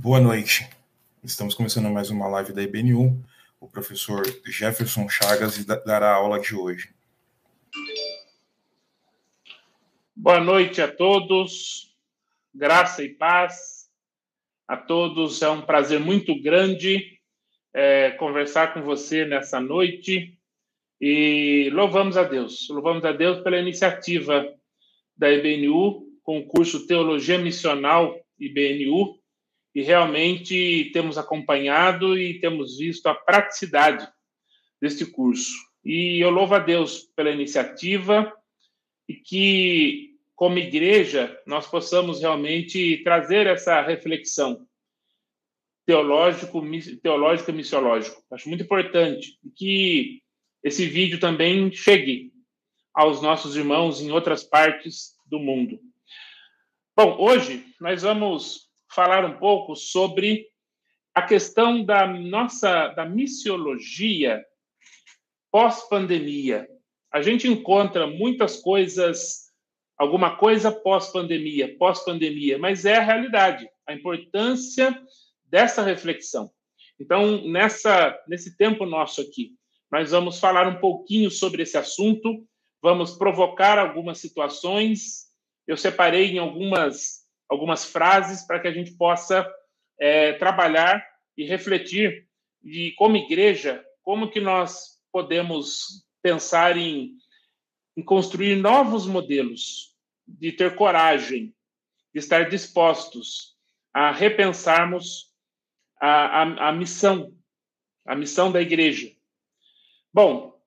Boa noite. Estamos começando mais uma live da IBNU. O professor Jefferson Chagas dará a aula de hoje. Boa noite a todos. Graça e paz a todos. É um prazer muito grande é, conversar com você nessa noite. E louvamos a Deus. Louvamos a Deus pela iniciativa da IBNU com o curso Teologia Missional IBNU e realmente temos acompanhado e temos visto a praticidade deste curso. E eu louvo a Deus pela iniciativa e que, como igreja, nós possamos realmente trazer essa reflexão teológico, teológico e missiológico. Acho muito importante que esse vídeo também chegue aos nossos irmãos em outras partes do mundo. Bom, hoje nós vamos falar um pouco sobre a questão da nossa da missiologia pós-pandemia. A gente encontra muitas coisas, alguma coisa pós-pandemia, pós-pandemia, mas é a realidade, a importância dessa reflexão. Então, nessa nesse tempo nosso aqui, nós vamos falar um pouquinho sobre esse assunto, vamos provocar algumas situações. Eu separei em algumas algumas frases para que a gente possa é, trabalhar e refletir e como igreja como que nós podemos pensar em, em construir novos modelos de ter coragem de estar dispostos a repensarmos a, a, a missão a missão da igreja. Bom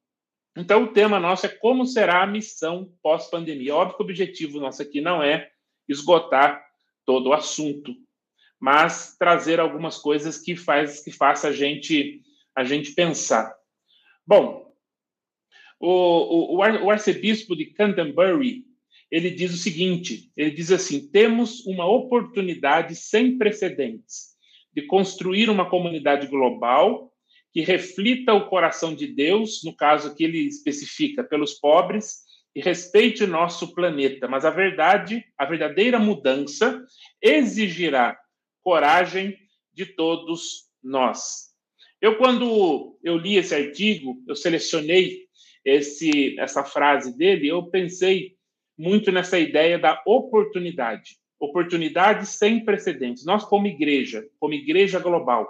então o tema nosso é como será a missão pós-pandemia. Óbvio que o objetivo nosso aqui não é esgotar todo o assunto, mas trazer algumas coisas que faz que faça a gente a gente pensar. Bom, o, o, o arcebispo de Canterbury ele diz o seguinte: ele diz assim, temos uma oportunidade sem precedentes de construir uma comunidade global que reflita o coração de Deus, no caso que ele especifica pelos pobres e respeite nosso planeta, mas a verdade, a verdadeira mudança exigirá coragem de todos nós. Eu quando eu li esse artigo, eu selecionei esse essa frase dele, eu pensei muito nessa ideia da oportunidade, oportunidade sem precedentes. Nós como igreja, como igreja global,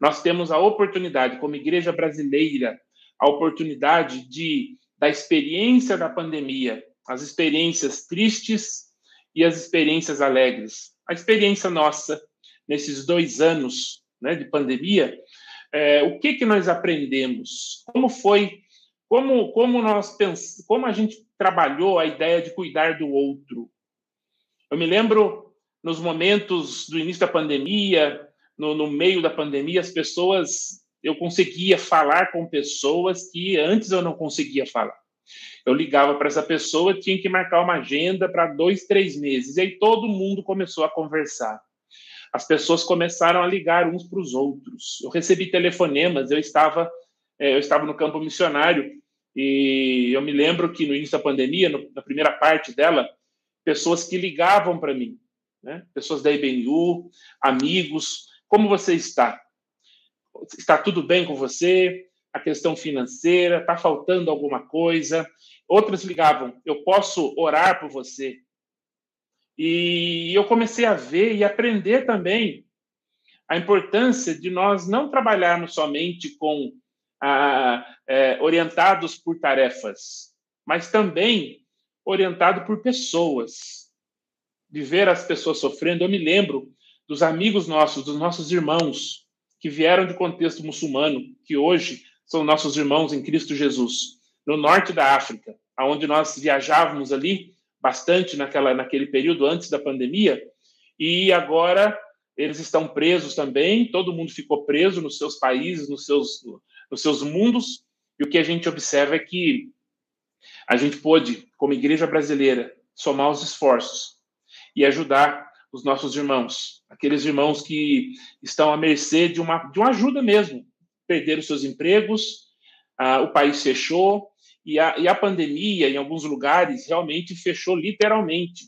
nós temos a oportunidade como igreja brasileira, a oportunidade de da experiência da pandemia, as experiências tristes e as experiências alegres. A experiência nossa nesses dois anos né, de pandemia, é, o que que nós aprendemos? Como foi? Como como nós pens como a gente trabalhou a ideia de cuidar do outro? Eu me lembro nos momentos do início da pandemia, no, no meio da pandemia, as pessoas eu conseguia falar com pessoas que antes eu não conseguia falar. Eu ligava para essa pessoa, tinha que marcar uma agenda para dois, três meses. E aí todo mundo começou a conversar. As pessoas começaram a ligar uns para os outros. Eu recebi telefonemas, eu estava, é, eu estava no campo missionário e eu me lembro que no início da pandemia, na primeira parte dela, pessoas que ligavam para mim, né? pessoas da IBNU, amigos, como você está? Está tudo bem com você, a questão financeira, está faltando alguma coisa. Outras ligavam, eu posso orar por você. E eu comecei a ver e aprender também a importância de nós não trabalharmos somente com ah, é, orientados por tarefas, mas também orientado por pessoas. De ver as pessoas sofrendo, eu me lembro dos amigos nossos, dos nossos irmãos, que vieram de contexto muçulmano, que hoje são nossos irmãos em Cristo Jesus, no norte da África, aonde nós viajávamos ali bastante naquela, naquele período antes da pandemia, e agora eles estão presos também, todo mundo ficou preso nos seus países, nos seus, nos seus mundos, e o que a gente observa é que a gente pôde, como igreja brasileira, somar os esforços e ajudar os nossos irmãos, aqueles irmãos que estão à mercê de uma, de uma ajuda mesmo. Perderam seus empregos, ah, o país fechou, e a, e a pandemia, em alguns lugares, realmente fechou literalmente.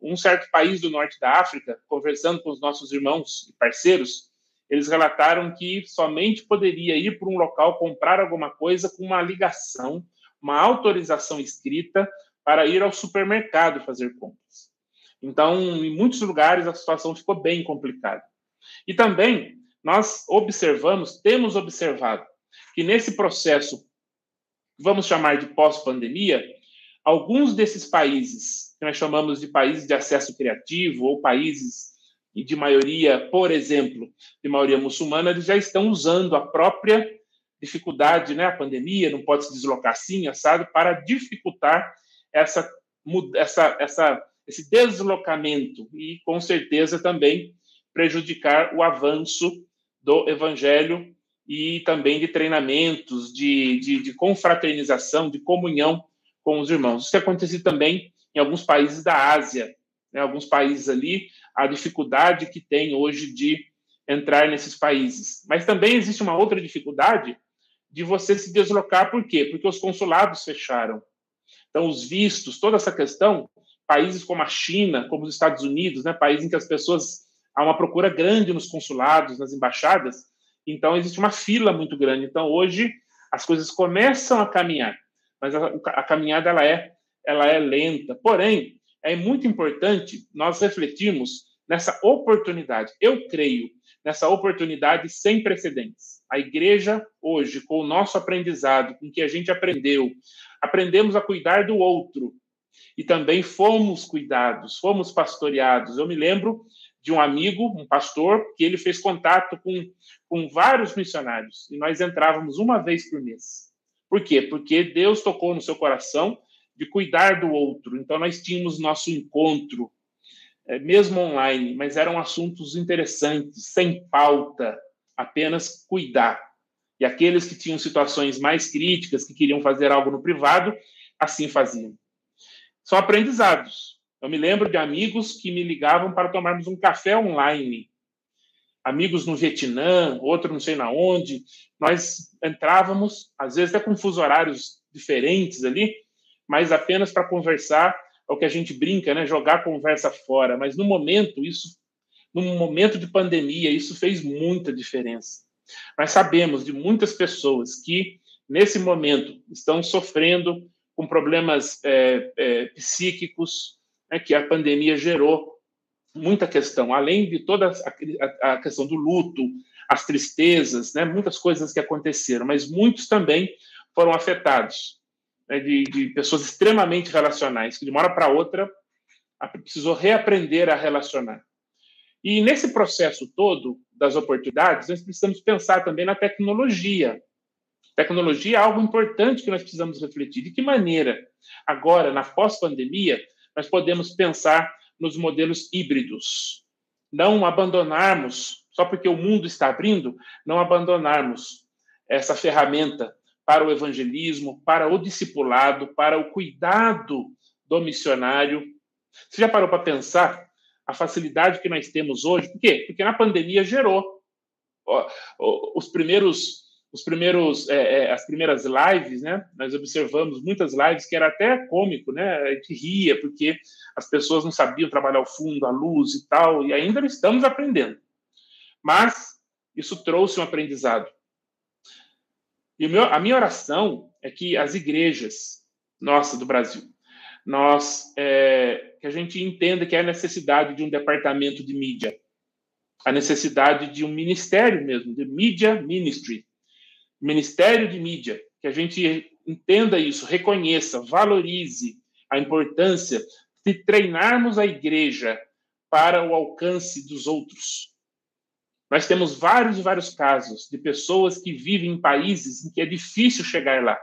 um certo país do norte da África, conversando com os nossos irmãos e parceiros, eles relataram que somente poderia ir para um local comprar alguma coisa com uma ligação, uma autorização escrita para ir ao supermercado fazer compras. Então, em muitos lugares a situação ficou bem complicada. E também nós observamos, temos observado que nesse processo, vamos chamar de pós-pandemia, alguns desses países, que nós chamamos de países de acesso criativo ou países de maioria, por exemplo, de maioria muçulmana, eles já estão usando a própria dificuldade, né, a pandemia, não pode se deslocar assim, assado, para dificultar essa, essa, essa, esse deslocamento e, com certeza, também prejudicar o avanço do evangelho e também de treinamentos, de, de, de confraternização, de comunhão com os irmãos. Isso tem acontecido também em alguns países da Ásia, né, alguns países ali, a dificuldade que tem hoje de entrar nesses países. Mas também existe uma outra dificuldade de você se deslocar, por quê? Porque os consulados fecharam. Então, os vistos, toda essa questão, países como a China, como os Estados Unidos, né, países em que as pessoas há uma procura grande nos consulados, nas embaixadas, então existe uma fila muito grande. Então, hoje as coisas começam a caminhar, mas a, a caminhada ela é ela é lenta. Porém, é muito importante nós refletirmos nessa oportunidade. Eu creio nessa oportunidade sem precedentes. A igreja hoje, com o nosso aprendizado, com que a gente aprendeu, aprendemos a cuidar do outro e também fomos cuidados, fomos pastoreados. Eu me lembro de um amigo, um pastor, que ele fez contato com, com vários missionários e nós entrávamos uma vez por mês. Por quê? Porque Deus tocou no seu coração de cuidar do outro. Então nós tínhamos nosso encontro é, mesmo online, mas eram assuntos interessantes, sem pauta, apenas cuidar. E aqueles que tinham situações mais críticas, que queriam fazer algo no privado, assim faziam. São aprendizados. Eu me lembro de amigos que me ligavam para tomarmos um café online. Amigos no Vietnã, outro não sei na onde. Nós entrávamos, às vezes até com fuso horários diferentes ali, mas apenas para conversar é o que a gente brinca, né? Jogar conversa fora. Mas no momento, isso, num momento de pandemia, isso fez muita diferença. Nós sabemos de muitas pessoas que, nesse momento, estão sofrendo com problemas é, é, psíquicos, né, que a pandemia gerou muita questão, além de toda a, a, questão do luto, as tristezas, né, muitas coisas que aconteceram, mas muitos também foram afetados né, de, de, pessoas extremamente relacionais, que de uma hora para outra precisou reaprender a relacionar. E nesse processo todo das oportunidades, nós precisamos pensar também na tecnologia. Tecnologia é algo importante que nós precisamos refletir. De que maneira, agora, na pós-pandemia, nós podemos pensar nos modelos híbridos? Não abandonarmos, só porque o mundo está abrindo, não abandonarmos essa ferramenta para o evangelismo, para o discipulado, para o cuidado do missionário. Você já parou para pensar a facilidade que nós temos hoje? Por quê? Porque na pandemia gerou os primeiros os primeiros é, é, as primeiras lives, né? Nós observamos muitas lives que era até cômico, né? A gente ria porque as pessoas não sabiam trabalhar o fundo, a luz e tal, e ainda estamos aprendendo. Mas isso trouxe um aprendizado. E meu, a minha oração é que as igrejas, nossa, do Brasil, nós, é, que a gente entenda que a necessidade de um departamento de mídia, a necessidade de um ministério mesmo, de media ministry, ministério de mídia, que a gente entenda isso, reconheça, valorize a importância de treinarmos a igreja para o alcance dos outros, nós temos vários e vários casos de pessoas que vivem em países em que é difícil chegar lá.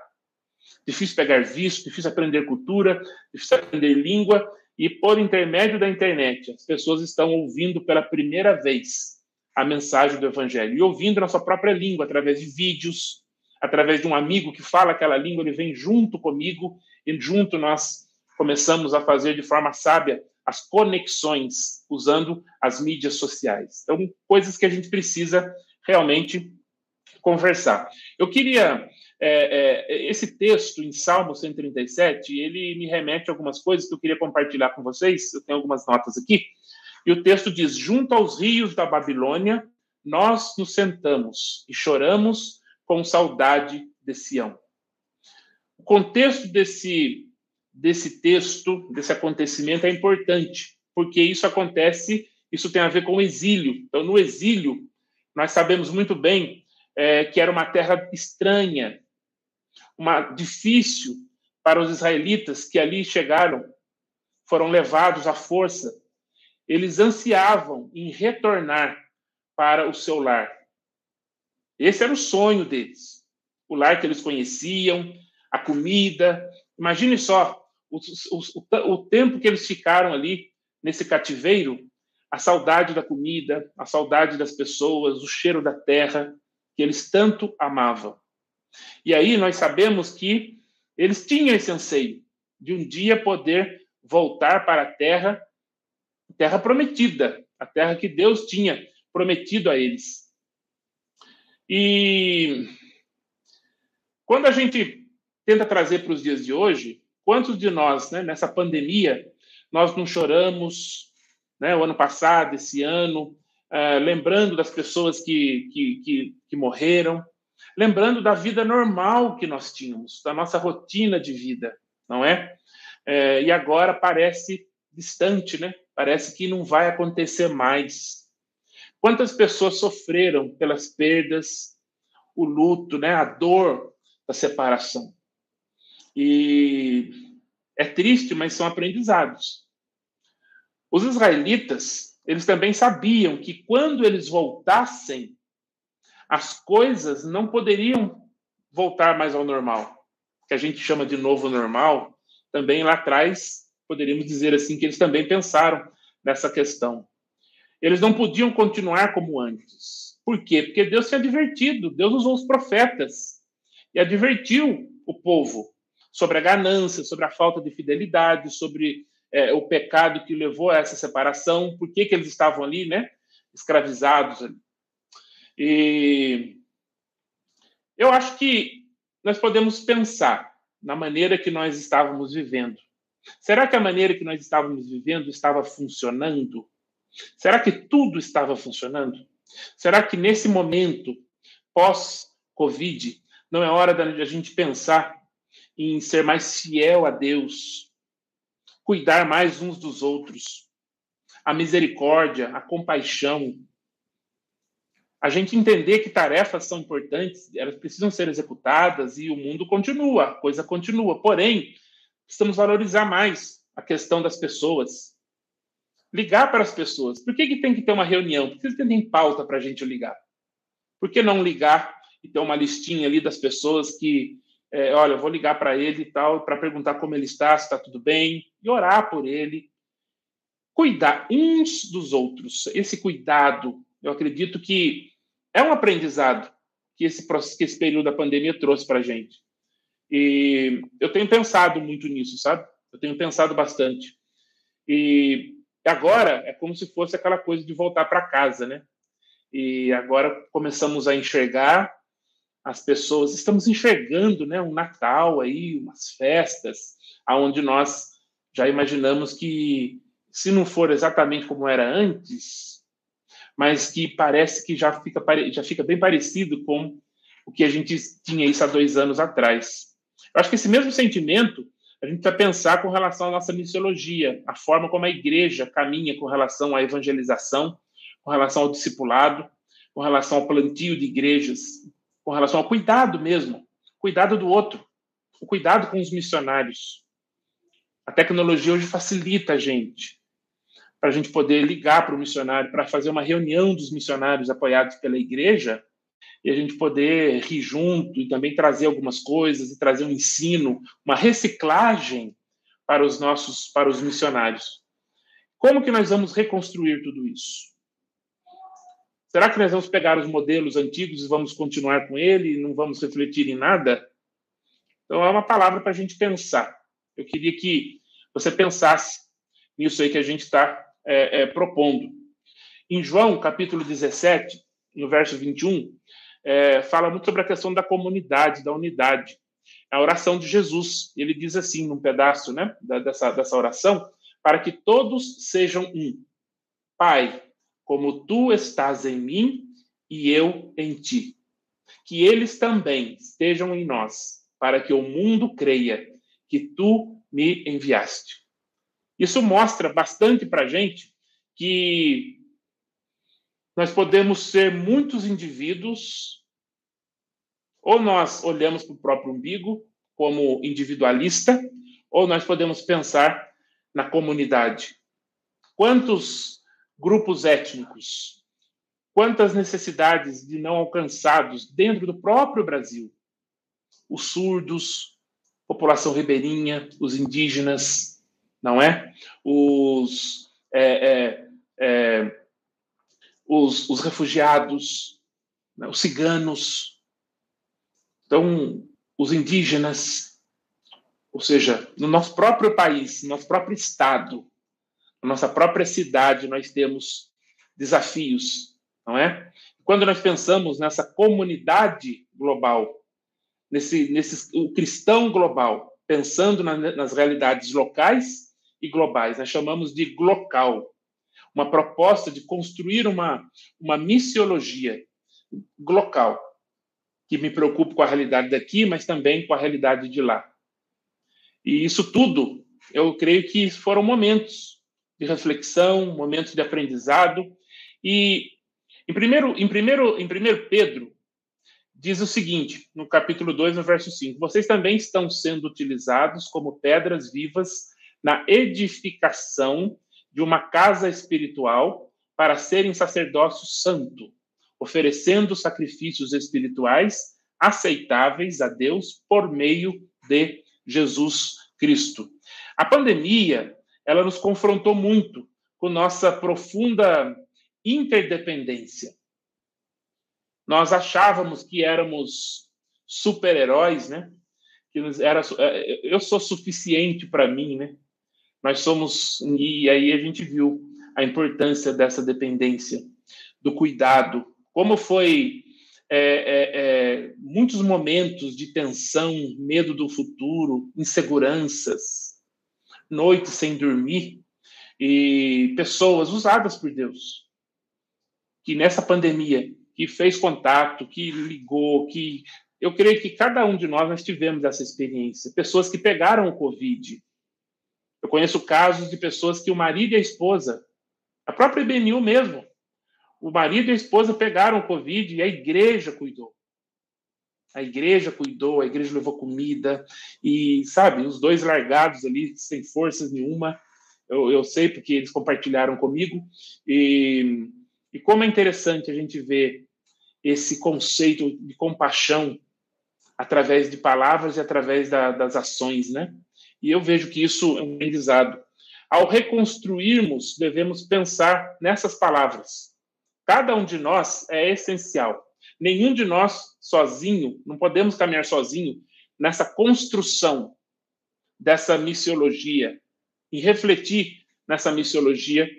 Difícil pegar visto, difícil aprender cultura, difícil aprender língua, e por intermédio da internet, as pessoas estão ouvindo pela primeira vez a mensagem do Evangelho. E ouvindo sua própria língua, através de vídeos, através de um amigo que fala aquela língua, ele vem junto comigo, e junto nós começamos a fazer de forma sábia as conexões usando as mídias sociais. Então, coisas que a gente precisa realmente conversar. Eu queria. É, é, esse texto em Salmo 137, ele me remete a algumas coisas que eu queria compartilhar com vocês. Eu tenho algumas notas aqui. E o texto diz: Junto aos rios da Babilônia, nós nos sentamos e choramos com saudade de Sião. O contexto desse, desse texto, desse acontecimento, é importante, porque isso acontece, isso tem a ver com o exílio. Então, no exílio, nós sabemos muito bem é, que era uma terra estranha, uma difícil para os israelitas que ali chegaram, foram levados à força. Eles ansiavam em retornar para o seu lar. Esse era o sonho deles. O lar que eles conheciam, a comida. Imagine só o, o, o tempo que eles ficaram ali nesse cativeiro, a saudade da comida, a saudade das pessoas, o cheiro da terra que eles tanto amavam. E aí nós sabemos que eles tinham esse anseio de um dia poder voltar para a terra, terra prometida, a terra que Deus tinha prometido a eles. E quando a gente tenta trazer para os dias de hoje, quantos de nós, né, nessa pandemia, nós não choramos, né, o ano passado, esse ano, uh, lembrando das pessoas que, que, que, que morreram, lembrando da vida normal que nós tínhamos, da nossa rotina de vida, não é? é e agora parece distante, né? Parece que não vai acontecer mais. Quantas pessoas sofreram pelas perdas, o luto, né, a dor da separação? E é triste, mas são aprendizados. Os israelitas, eles também sabiam que quando eles voltassem, as coisas não poderiam voltar mais ao normal, que a gente chama de novo normal. Também lá atrás, poderíamos dizer assim que eles também pensaram nessa questão. Eles não podiam continuar como antes. Por quê? Porque Deus tinha advertido, Deus usou os profetas e advertiu o povo sobre a ganância, sobre a falta de fidelidade, sobre é, o pecado que levou a essa separação, por que, que eles estavam ali, né? Escravizados. E eu acho que nós podemos pensar na maneira que nós estávamos vivendo. Será que a maneira que nós estávamos vivendo estava funcionando? Será que tudo estava funcionando? Será que nesse momento, pós-Covid, não é hora da gente pensar em ser mais fiel a Deus, cuidar mais uns dos outros, a misericórdia, a compaixão, a gente entender que tarefas são importantes, elas precisam ser executadas e o mundo continua, a coisa continua. Porém, precisamos valorizar mais a questão das pessoas, ligar para as pessoas. Por que, que tem que ter uma reunião? Por que tem pauta para a gente ligar? Por que não ligar e ter uma listinha ali das pessoas que, é, olha, eu vou ligar para ele e tal, para perguntar como ele está, se está tudo bem, e orar por ele. Cuidar uns dos outros. Esse cuidado, eu acredito que é um aprendizado que esse, que esse período da pandemia trouxe para a gente. E eu tenho pensado muito nisso, sabe? Eu tenho pensado bastante. E agora é como se fosse aquela coisa de voltar para casa, né? E agora começamos a enxergar as pessoas, estamos enxergando, né, um Natal aí, umas festas, aonde nós já imaginamos que se não for exatamente como era antes, mas que parece que já fica, já fica bem parecido com o que a gente tinha isso há dois anos atrás. Eu acho que esse mesmo sentimento a gente vai pensar com relação à nossa missiologia, a forma como a igreja caminha com relação à evangelização, com relação ao discipulado, com relação ao plantio de igrejas, com relação ao cuidado mesmo, cuidado do outro, o cuidado com os missionários. A tecnologia hoje facilita a gente, para a gente poder ligar para o missionário, para fazer uma reunião dos missionários apoiados pela igreja, e a gente poder rir junto e também trazer algumas coisas e trazer um ensino, uma reciclagem para os nossos, para os missionários. Como que nós vamos reconstruir tudo isso? Será que nós vamos pegar os modelos antigos e vamos continuar com ele e não vamos refletir em nada? Então é uma palavra para a gente pensar. Eu queria que você pensasse nisso aí que a gente está é, é, propondo. Em João, capítulo 17, no verso 21, é, fala muito sobre a questão da comunidade, da unidade. A oração de Jesus, ele diz assim, num pedaço né, dessa, dessa oração, para que todos sejam um. Pai, como tu estás em mim e eu em ti. Que eles também estejam em nós, para que o mundo creia que tu me enviaste. Isso mostra bastante para a gente que nós podemos ser muitos indivíduos, ou nós olhamos para o próprio umbigo como individualista, ou nós podemos pensar na comunidade. Quantos grupos étnicos, quantas necessidades de não alcançados dentro do próprio Brasil? Os surdos, população ribeirinha, os indígenas, não é? Os, é, é, é, os, os, refugiados, né? os ciganos, então, os indígenas, ou seja, no nosso próprio país, no nosso próprio estado, na nossa própria cidade, nós temos desafios, não é? Quando nós pensamos nessa comunidade global, nesse, nesse o cristão global, pensando na, nas realidades locais e globais. Nós chamamos de glocal, uma proposta de construir uma, uma missiologia glocal, que me preocupa com a realidade daqui, mas também com a realidade de lá. E isso tudo, eu creio que foram momentos de reflexão, momentos de aprendizado. E em primeiro, em primeiro, em primeiro Pedro, diz o seguinte, no capítulo 2, no verso 5: Vocês também estão sendo utilizados como pedras vivas na edificação de uma casa espiritual para serem sacerdócio santo, oferecendo sacrifícios espirituais aceitáveis a Deus por meio de Jesus Cristo. A pandemia, ela nos confrontou muito com nossa profunda interdependência nós achávamos que éramos super-heróis, né? Que era, é, eu sou suficiente para mim, né? Nós somos e aí a gente viu a importância dessa dependência, do cuidado, como foi é, é, é, muitos momentos de tensão, medo do futuro, inseguranças, noites sem dormir e pessoas usadas por Deus que nessa pandemia que fez contato, que ligou, que eu creio que cada um de nós nós tivemos essa experiência. Pessoas que pegaram o Covid. Eu conheço casos de pessoas que o marido e a esposa, a própria IBNU mesmo, o marido e a esposa pegaram o Covid e a igreja cuidou. A igreja cuidou, a igreja levou comida e, sabe, os dois largados ali, sem forças nenhuma. Eu, eu sei porque eles compartilharam comigo. E e como é interessante a gente ver esse conceito de compaixão através de palavras e através da, das ações, né? E eu vejo que isso é um aprendizado. Ao reconstruirmos, devemos pensar nessas palavras. Cada um de nós é essencial. Nenhum de nós sozinho, não podemos caminhar sozinho nessa construção dessa missiologia e refletir nessa missiologia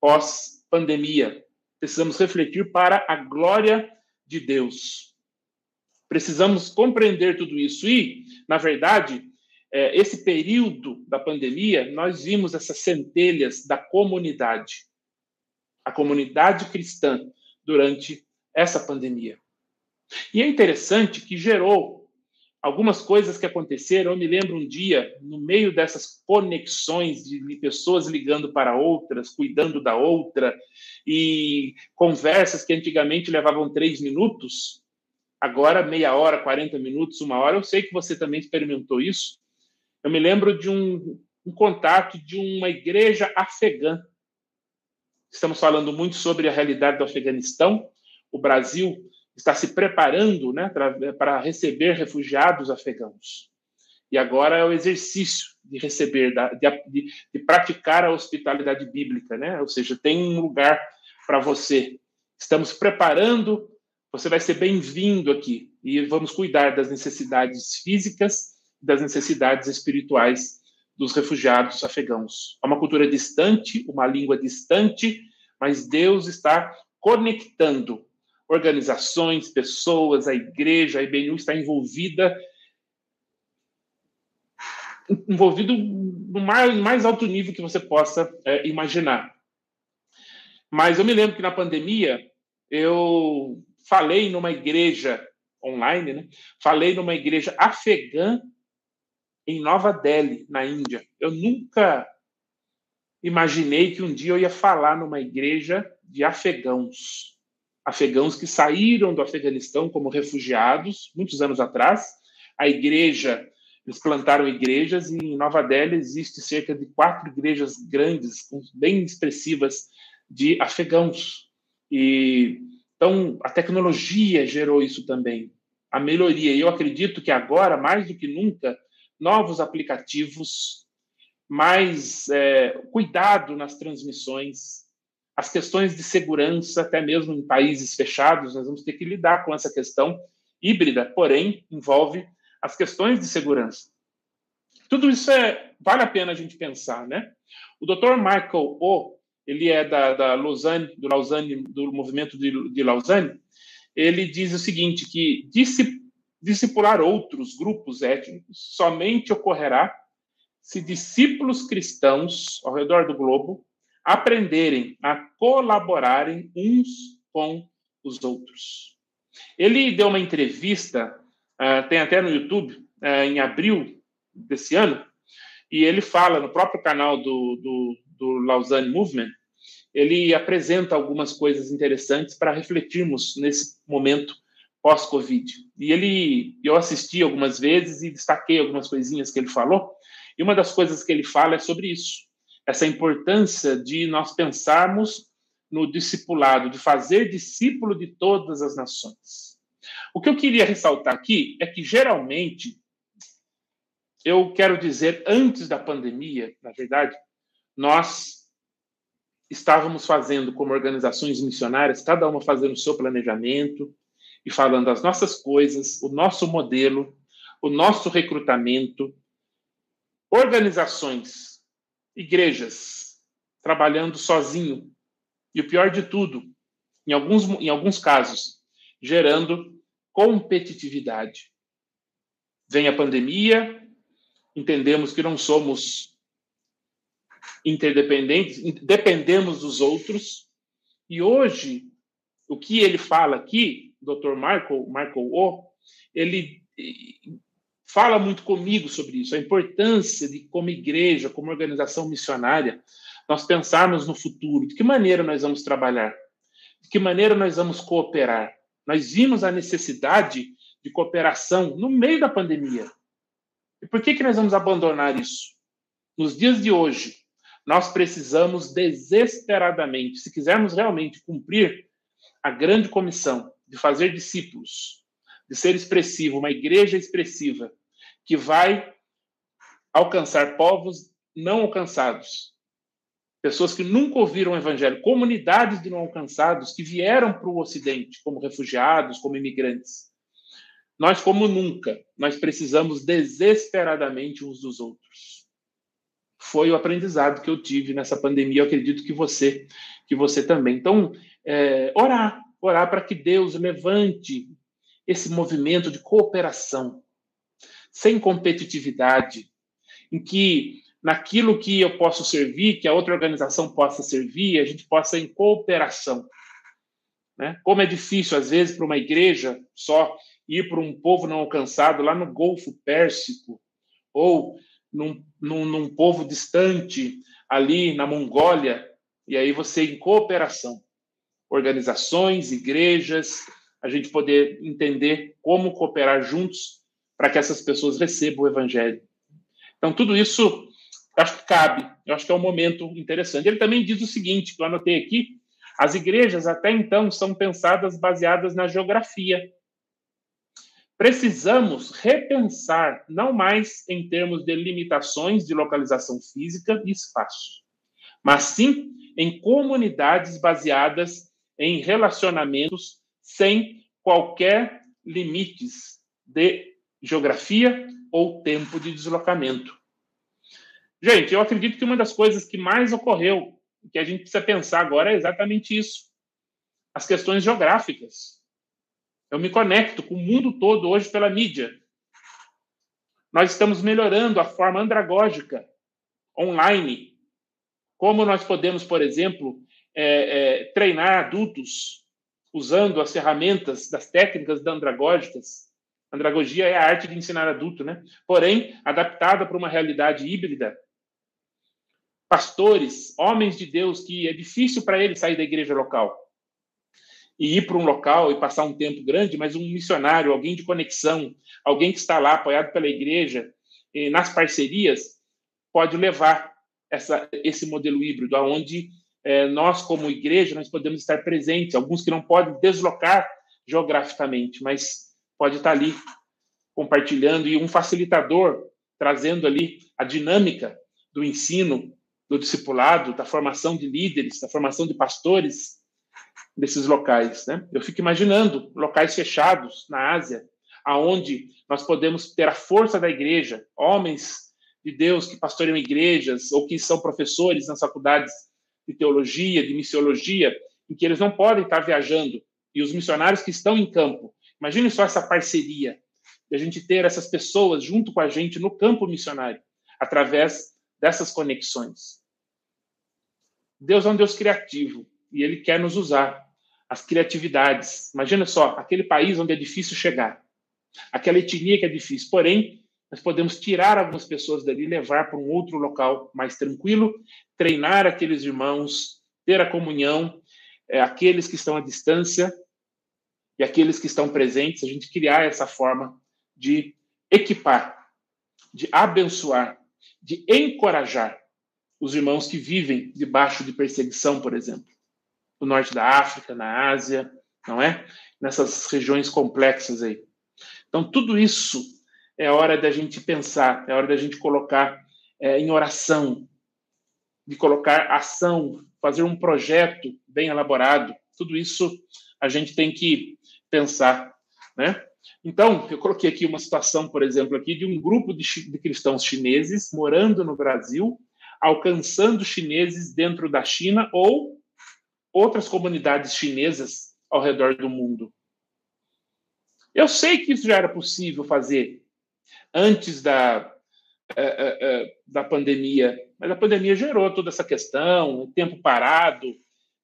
pós-pandemia, precisamos refletir para a glória de Deus. Precisamos compreender tudo isso. E, na verdade, é, esse período da pandemia, nós vimos essas centelhas da comunidade, a comunidade cristã, durante essa pandemia. E é interessante que gerou algumas coisas que aconteceram. Eu me lembro um dia, no meio dessas conexões de pessoas ligando para outras, cuidando da outra, e conversas que antigamente levavam três minutos, agora meia hora, 40 minutos, uma hora. Eu sei que você também experimentou isso. Eu me lembro de um, um contato de uma igreja afegã. Estamos falando muito sobre a realidade do Afeganistão. O Brasil está se preparando né, para receber refugiados afegãos. E agora é o exercício de receber, de, de, praticar a hospitalidade bíblica, né? Ou seja, tem um lugar para você. Estamos preparando, você vai ser bem-vindo aqui e vamos cuidar das necessidades físicas, das necessidades espirituais dos refugiados afegãos. É uma cultura distante, uma língua distante, mas Deus está conectando organizações, pessoas, a igreja, a IBNU está envolvida envolvido no mais, alto nível que você possa é, imaginar. Mas eu me lembro que na pandemia eu falei numa igreja online, né? Falei numa igreja afegã em Nova Delhi, na Índia. Eu nunca imaginei que um dia eu ia falar numa igreja de afegãos. Afegãos que saíram do Afeganistão como refugiados, muitos anos atrás. A igreja, eles plantaram igrejas e em Nova Delhi existe cerca de quatro igrejas grandes, bem expressivas, de afegãos. E então a tecnologia gerou isso também, a melhoria. E eu acredito que agora, mais do que nunca, novos aplicativos, mais é, cuidado nas transmissões, as questões de segurança, até mesmo em países fechados, nós vamos ter que lidar com essa questão híbrida, porém, envolve as questões de segurança. Tudo isso é, vale a pena a gente pensar, né? O Dr. Michael O, ele é da, da Lausanne, do Lausanne, do movimento de, de Lausanne, ele diz o seguinte, que discipular outros grupos étnicos somente ocorrerá se discípulos cristãos ao redor do globo aprenderem a colaborarem uns com os outros. Ele deu uma entrevista, uh, tem até no YouTube, uh, em abril desse ano, e ele fala no próprio canal do, do, do Lausanne Movement, ele apresenta algumas coisas interessantes para refletirmos nesse momento pós-Covid. E ele, eu assisti algumas vezes e destaquei algumas coisinhas que ele falou, e uma das coisas que ele fala é sobre isso, essa importância de nós pensarmos no discipulado, de fazer discípulo de todas as nações. O que eu queria ressaltar aqui é que, geralmente, eu quero dizer, antes da pandemia, na verdade, nós estávamos fazendo como organizações missionárias, cada uma fazendo o seu planejamento e falando as nossas coisas, o nosso modelo, o nosso recrutamento, organizações, igrejas trabalhando sozinho. E o pior de tudo, em alguns, em alguns casos, gerando competitividade. Vem a pandemia, entendemos que não somos interdependentes, dependemos dos outros. E hoje, o que ele fala aqui, Dr. Michael, Michael O, ele fala muito comigo sobre isso, a importância de, como igreja, como organização missionária, nós pensarmos no futuro, de que maneira nós vamos trabalhar, de que maneira nós vamos cooperar. Nós vimos a necessidade de cooperação no meio da pandemia. E por que, que nós vamos abandonar isso? Nos dias de hoje, nós precisamos desesperadamente, se quisermos realmente cumprir a grande comissão de fazer discípulos, de ser expressivo, uma igreja expressiva, que vai alcançar povos não alcançados. Pessoas que nunca ouviram o evangelho, comunidades de não alcançados que vieram para o Ocidente como refugiados, como imigrantes. Nós, como nunca, nós precisamos desesperadamente uns dos outros. Foi o aprendizado que eu tive nessa pandemia. Eu acredito que você, que você também. Então, é, orar, orar para que Deus levante esse movimento de cooperação, sem competitividade, em que naquilo que eu posso servir, que a outra organização possa servir, a gente possa em cooperação. Né? Como é difícil, às vezes, para uma igreja só ir para um povo não alcançado lá no Golfo Pérsico, ou num, num, num povo distante, ali na Mongólia, e aí você em cooperação, organizações, igrejas, a gente poder entender como cooperar juntos para que essas pessoas recebam o evangelho. Então, tudo isso acho que cabe, eu acho que é um momento interessante. Ele também diz o seguinte, que eu anotei aqui, as igrejas até então são pensadas baseadas na geografia. Precisamos repensar, não mais em termos de limitações de localização física e espaço, mas sim em comunidades baseadas em relacionamentos sem qualquer limites de geografia ou tempo de deslocamento. Gente, eu acredito que uma das coisas que mais ocorreu, que a gente precisa pensar agora, é exatamente isso: as questões geográficas. Eu me conecto com o mundo todo hoje pela mídia. Nós estamos melhorando a forma andragógica online. Como nós podemos, por exemplo, é, é, treinar adultos usando as ferramentas das técnicas andragógicas. Andragogia é a arte de ensinar adulto, né? Porém, adaptada para uma realidade híbrida. Pastores, homens de Deus que é difícil para eles sair da igreja local e ir para um local e passar um tempo grande, mas um missionário, alguém de conexão, alguém que está lá apoiado pela igreja, nas parcerias, pode levar essa, esse modelo híbrido, aonde é, nós, como igreja, nós podemos estar presentes. Alguns que não podem deslocar geograficamente, mas pode estar ali compartilhando e um facilitador trazendo ali a dinâmica do ensino, do discipulado, da formação de líderes, da formação de pastores desses locais. Né? Eu fico imaginando locais fechados na Ásia, aonde nós podemos ter a força da igreja, homens de Deus que pastoreiam igrejas ou que são professores nas faculdades de teologia, de missiologia, em que eles não podem estar viajando e os missionários que estão em campo. Imagine só essa parceria de a gente ter essas pessoas junto com a gente no campo missionário, através dessas conexões. Deus é um Deus criativo e ele quer nos usar as criatividades. Imagina só, aquele país onde é difícil chegar, aquela etnia que é difícil, porém, nós podemos tirar algumas pessoas dali levar para um outro local mais tranquilo, treinar aqueles irmãos, ter a comunhão, é, aqueles que estão à distância e aqueles que estão presentes, a gente criar essa forma de equipar, de abençoar, de encorajar os irmãos que vivem debaixo de perseguição, por exemplo no norte da África, na Ásia, não é? Nessas regiões complexas aí. Então, tudo isso é hora da gente pensar, é hora da gente colocar é, em oração, de colocar ação, fazer um projeto bem elaborado. Tudo isso a gente tem que pensar, né? Então, eu coloquei aqui uma situação, por exemplo, aqui de um grupo de, de cristãos chineses morando no Brasil, alcançando chineses dentro da China ou outras comunidades chinesas ao redor do mundo. Eu sei que isso já era possível fazer antes da, é, é, é, da pandemia, mas a pandemia gerou toda essa questão, o tempo parado,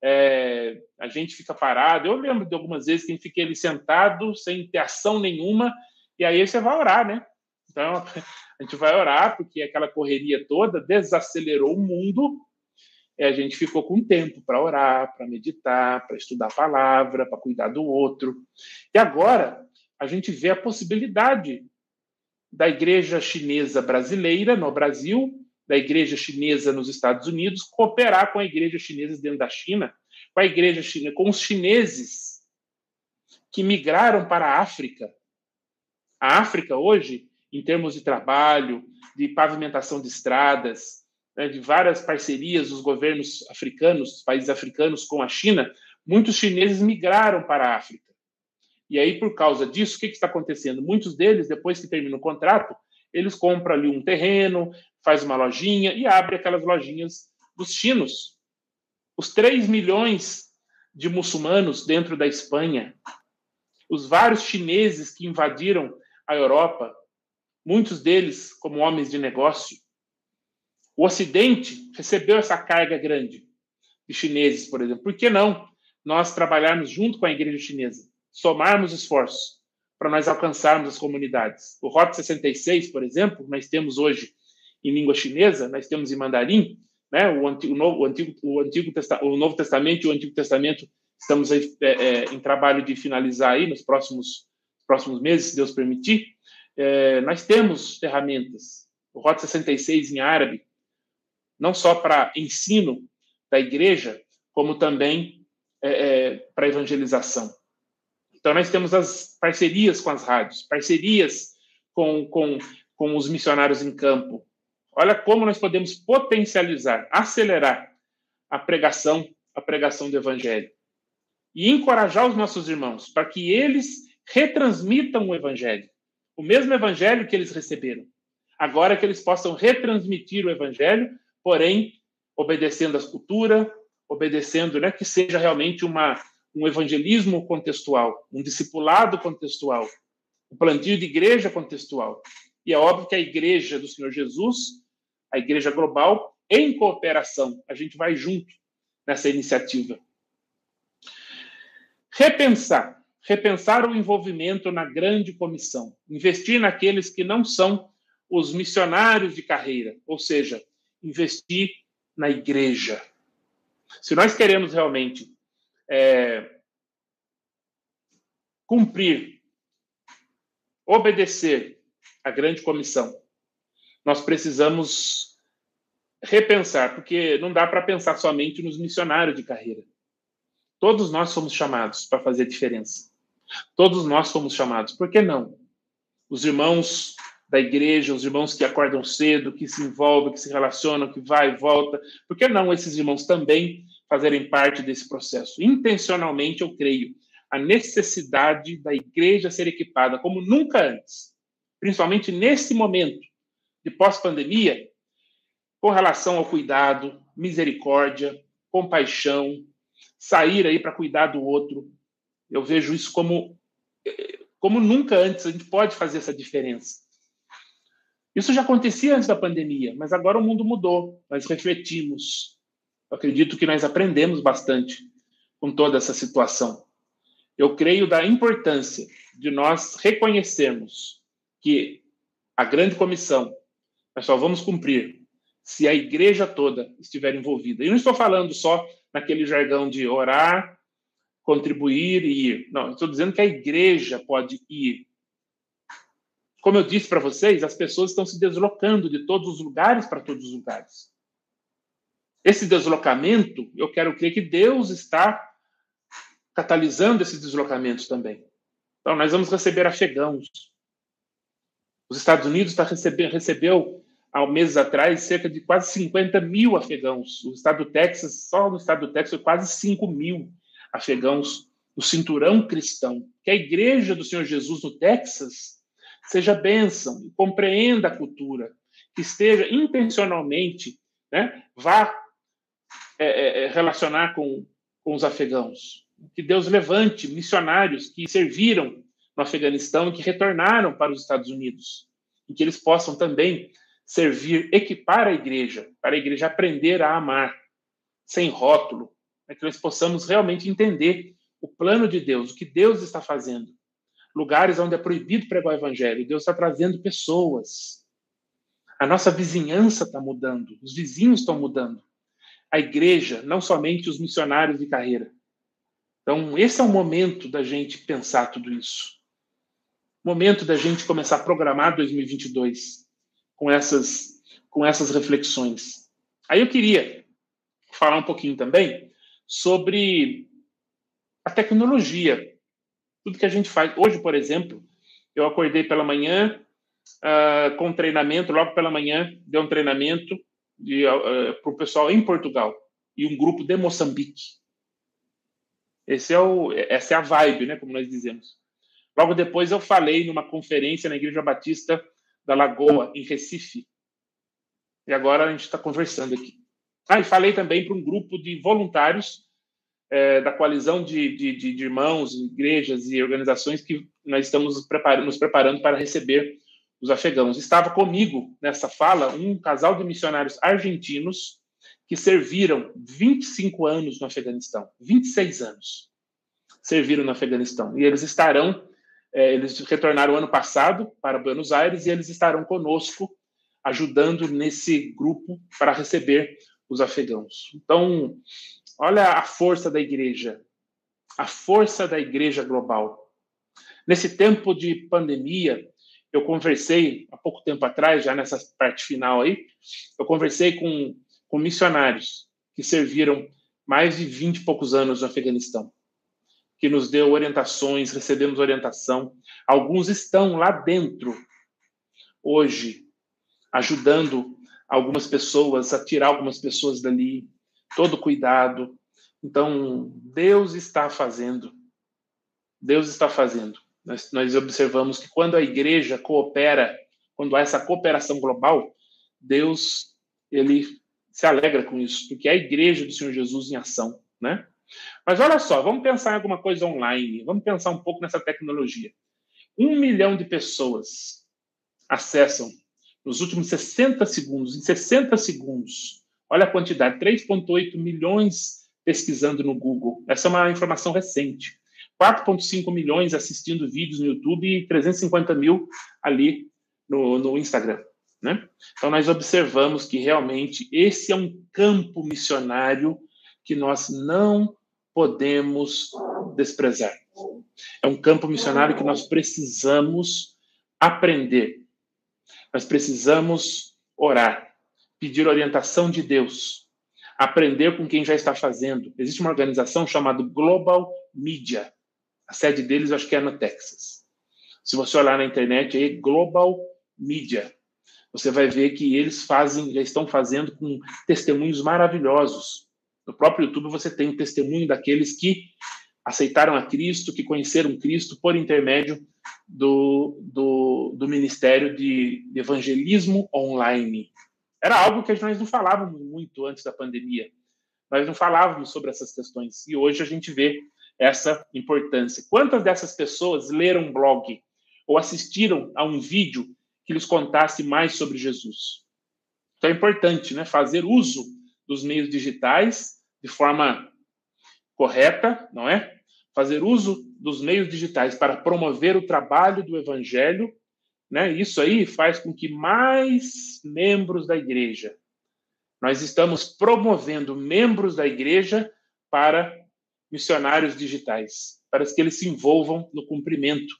é, a gente fica parado. Eu lembro de algumas vezes que a gente fica ali sentado, sem ter ação nenhuma, e aí você vai orar, né? Então, a gente vai orar, porque aquela correria toda desacelerou o mundo, é, a gente ficou com tempo para orar, para meditar, para estudar a palavra, para cuidar do outro. E agora a gente vê a possibilidade da igreja chinesa brasileira no Brasil, da igreja chinesa nos Estados Unidos, cooperar com a igreja chinesa dentro da China, com a igreja chinesa, com os chineses que migraram para a África. A África hoje, em termos de trabalho, de pavimentação de estradas, né, de várias parcerias dos governos africanos, países africanos com a China, muitos chineses migraram para a África. E aí, por causa disso, o que, que está acontecendo? Muitos deles, depois que termina o contrato, eles compram ali um terreno, faz uma lojinha e abre aquelas lojinhas dos chinos. Os 3 milhões de muçulmanos dentro da Espanha, os vários chineses que invadiram a Europa, muitos deles como homens de negócio, o Ocidente recebeu essa carga grande de chineses, por exemplo. Por que não nós trabalharmos junto com a igreja chinesa, somarmos esforços para nós alcançarmos as comunidades? O Rota 66, por exemplo, nós temos hoje em língua chinesa, nós temos em mandarim, né? O antigo, o novo, o antigo, o antigo o Novo Testamento e o Antigo Testamento estamos aí, é, é, em trabalho de finalizar aí nos próximos próximos meses, se Deus permitir. É, nós temos ferramentas. O Rota 66 em árabe, não só para ensino da igreja, como também é, é, para evangelização. Então, nós temos as parcerias com as rádios, parcerias com, com, com os missionários em campo. Olha como nós podemos potencializar, acelerar a pregação, a pregação do evangelho. E encorajar os nossos irmãos para que eles retransmitam o evangelho, o mesmo evangelho que eles receberam. Agora que eles possam retransmitir o evangelho porém obedecendo à cultura, obedecendo, né, que seja realmente uma, um evangelismo contextual, um discipulado contextual, um plantio de igreja contextual. E é óbvio que a igreja do Senhor Jesus, a igreja global, em cooperação, a gente vai junto nessa iniciativa. Repensar. Repensar o envolvimento na grande comissão. Investir naqueles que não são os missionários de carreira, ou seja, investir na igreja. Se nós queremos realmente é, cumprir, obedecer a grande comissão, nós precisamos repensar, porque não dá para pensar somente nos missionários de carreira. Todos nós somos chamados para fazer diferença. Todos nós somos chamados. Por que não? Os irmãos da igreja, os irmãos que acordam cedo, que se envolvem, que se relacionam, que vai e volta. Por que não esses irmãos também fazerem parte desse processo? Intencionalmente, eu creio, a necessidade da igreja ser equipada como nunca antes, principalmente nesse momento de pós-pandemia, com relação ao cuidado, misericórdia, compaixão, sair aí para cuidar do outro. Eu vejo isso como como nunca antes a gente pode fazer essa diferença. Isso já acontecia antes da pandemia, mas agora o mundo mudou. Nós refletimos. Eu acredito que nós aprendemos bastante com toda essa situação. Eu creio da importância de nós reconhecermos que a grande comissão nós só vamos cumprir se a igreja toda estiver envolvida. E não estou falando só naquele jargão de orar, contribuir e ir. Não, estou dizendo que a igreja pode ir. Como eu disse para vocês, as pessoas estão se deslocando de todos os lugares para todos os lugares. Esse deslocamento, eu quero crer que Deus está catalisando esses deslocamentos também. Então, nós vamos receber afegãos. Os Estados Unidos está recebendo, recebeu há meses atrás, cerca de quase 50 mil afegãos. O estado do Texas, só no estado do Texas, quase 5 mil afegãos no cinturão cristão. Que a igreja do Senhor Jesus no Texas seja bênção compreenda a cultura, que esteja intencionalmente, né, vá é, é, é, relacionar com, com os afegãos. Que Deus levante missionários que serviram no Afeganistão e que retornaram para os Estados Unidos. E que eles possam também servir, equipar a igreja, para a igreja aprender a amar, sem rótulo, para que nós possamos realmente entender o plano de Deus, o que Deus está fazendo. Lugares onde é proibido pregar o evangelho, Deus está trazendo pessoas. A nossa vizinhança está mudando, os vizinhos estão mudando. A igreja, não somente os missionários de carreira. Então, esse é o momento da gente pensar tudo isso. Momento da gente começar a programar 2022 com essas, com essas reflexões. Aí eu queria falar um pouquinho também sobre a tecnologia. Tudo que a gente faz. Hoje, por exemplo, eu acordei pela manhã uh, com treinamento, logo pela manhã, deu um treinamento uh, para o pessoal em Portugal e um grupo de Moçambique. Esse é o, essa é a vibe, né, como nós dizemos. Logo depois eu falei numa conferência na Igreja Batista da Lagoa, em Recife. E agora a gente está conversando aqui. Ah, e falei também para um grupo de voluntários é, da coalizão de, de, de, irmãos, igrejas e organizações que nós estamos nos preparando para receber os afegãos. Estava comigo nessa fala um casal de missionários argentinos que serviram 25 anos no Afeganistão, 26 anos serviram no Afeganistão. E eles estarão é, eles retornaram ano passado para Buenos Aires e eles estarão conosco, ajudando nesse grupo para receber os afegãos. Então, olha a força da igreja, a força da igreja global. Nesse tempo de pandemia, eu conversei há pouco tempo atrás, já nessa parte final aí, eu conversei com, com missionários que serviram mais de 20 e poucos anos no Afeganistão que nos deu orientações, recebemos orientação. Alguns estão lá dentro hoje, ajudando algumas pessoas a tirar algumas pessoas dali, todo cuidado. Então, Deus está fazendo. Deus está fazendo. Nós, nós observamos que quando a igreja coopera, quando há essa cooperação global, Deus ele se alegra com isso, porque é a igreja do Senhor Jesus em ação, né? Mas olha só, vamos pensar em alguma coisa online, vamos pensar um pouco nessa tecnologia. Um milhão de pessoas acessam nos últimos 60 segundos, em 60 segundos, olha a quantidade, 3,8 milhões pesquisando no Google. Essa é uma informação recente. 4,5 milhões assistindo vídeos no YouTube e 350 mil ali no, no Instagram. Né? Então, nós observamos que realmente esse é um campo missionário que nós não podemos desprezar. É um campo missionário que nós precisamos aprender. Nós precisamos orar, pedir orientação de Deus, aprender com quem já está fazendo. Existe uma organização chamada Global Media. A sede deles, acho que é no Texas. Se você olhar na internet aí, Global Media, você vai ver que eles fazem, já estão fazendo com testemunhos maravilhosos. No próprio YouTube você tem o testemunho daqueles que aceitaram a Cristo, que conheceram Cristo por intermédio do, do, do Ministério de, de Evangelismo Online. Era algo que nós não falávamos muito antes da pandemia. Nós não falávamos sobre essas questões. E hoje a gente vê essa importância. Quantas dessas pessoas leram um blog ou assistiram a um vídeo que lhes contasse mais sobre Jesus. Então é importante né, fazer uso dos meios digitais de forma correta, não é? Fazer uso dos meios digitais para promover o trabalho do evangelho, né? Isso aí faz com que mais membros da igreja nós estamos promovendo membros da igreja para missionários digitais, para que eles se envolvam no cumprimento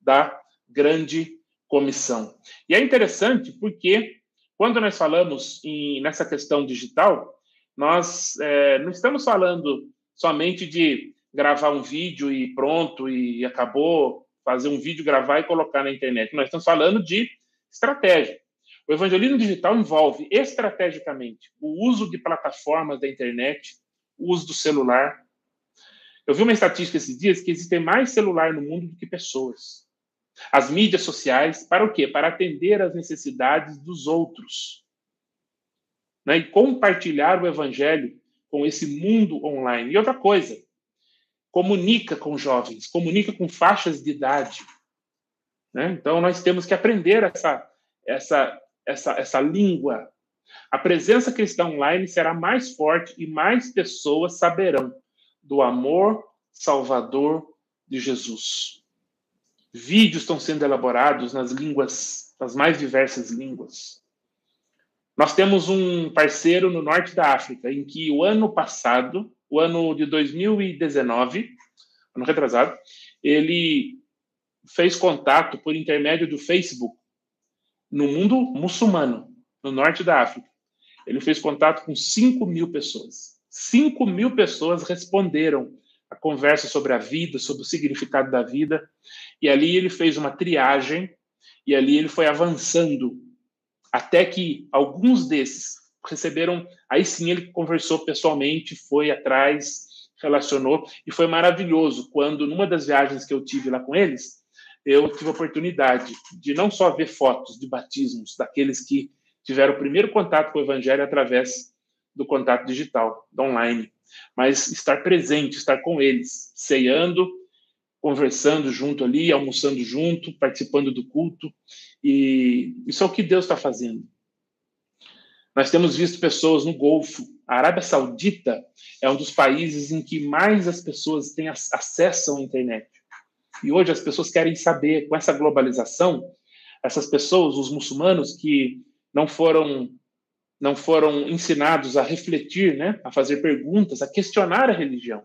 da grande comissão. E é interessante porque, quando nós falamos em, nessa questão digital, nós é, não estamos falando somente de gravar um vídeo e pronto, e acabou, fazer um vídeo, gravar e colocar na internet. Nós estamos falando de estratégia. O evangelismo digital envolve estrategicamente o uso de plataformas da internet, o uso do celular. Eu vi uma estatística esses dias que existem mais celular no mundo do que pessoas as mídias sociais, para o quê? Para atender às necessidades dos outros. Né? E compartilhar o evangelho com esse mundo online. E outra coisa, comunica com jovens, comunica com faixas de idade. Né? Então, nós temos que aprender essa, essa, essa, essa língua. A presença cristã online será mais forte e mais pessoas saberão do amor salvador de Jesus. Vídeos estão sendo elaborados nas línguas, nas mais diversas línguas. Nós temos um parceiro no norte da África, em que o ano passado, o ano de 2019, ano retrasado, ele fez contato por intermédio do Facebook no mundo muçulmano, no norte da África. Ele fez contato com 5 mil pessoas. 5 mil pessoas responderam a conversa sobre a vida, sobre o significado da vida. E ali ele fez uma triagem e ali ele foi avançando até que alguns desses receberam. Aí sim ele conversou pessoalmente, foi atrás, relacionou e foi maravilhoso quando numa das viagens que eu tive lá com eles, eu tive a oportunidade de não só ver fotos de batismos daqueles que tiveram o primeiro contato com o evangelho através do contato digital, do online, mas estar presente, estar com eles, ceando, conversando junto ali, almoçando junto, participando do culto. E isso é o que Deus está fazendo. Nós temos visto pessoas no Golfo. A Arábia Saudita é um dos países em que mais as pessoas têm acesso à internet. E hoje as pessoas querem saber, com essa globalização, essas pessoas, os muçulmanos que não foram não foram ensinados a refletir, né, a fazer perguntas, a questionar a religião.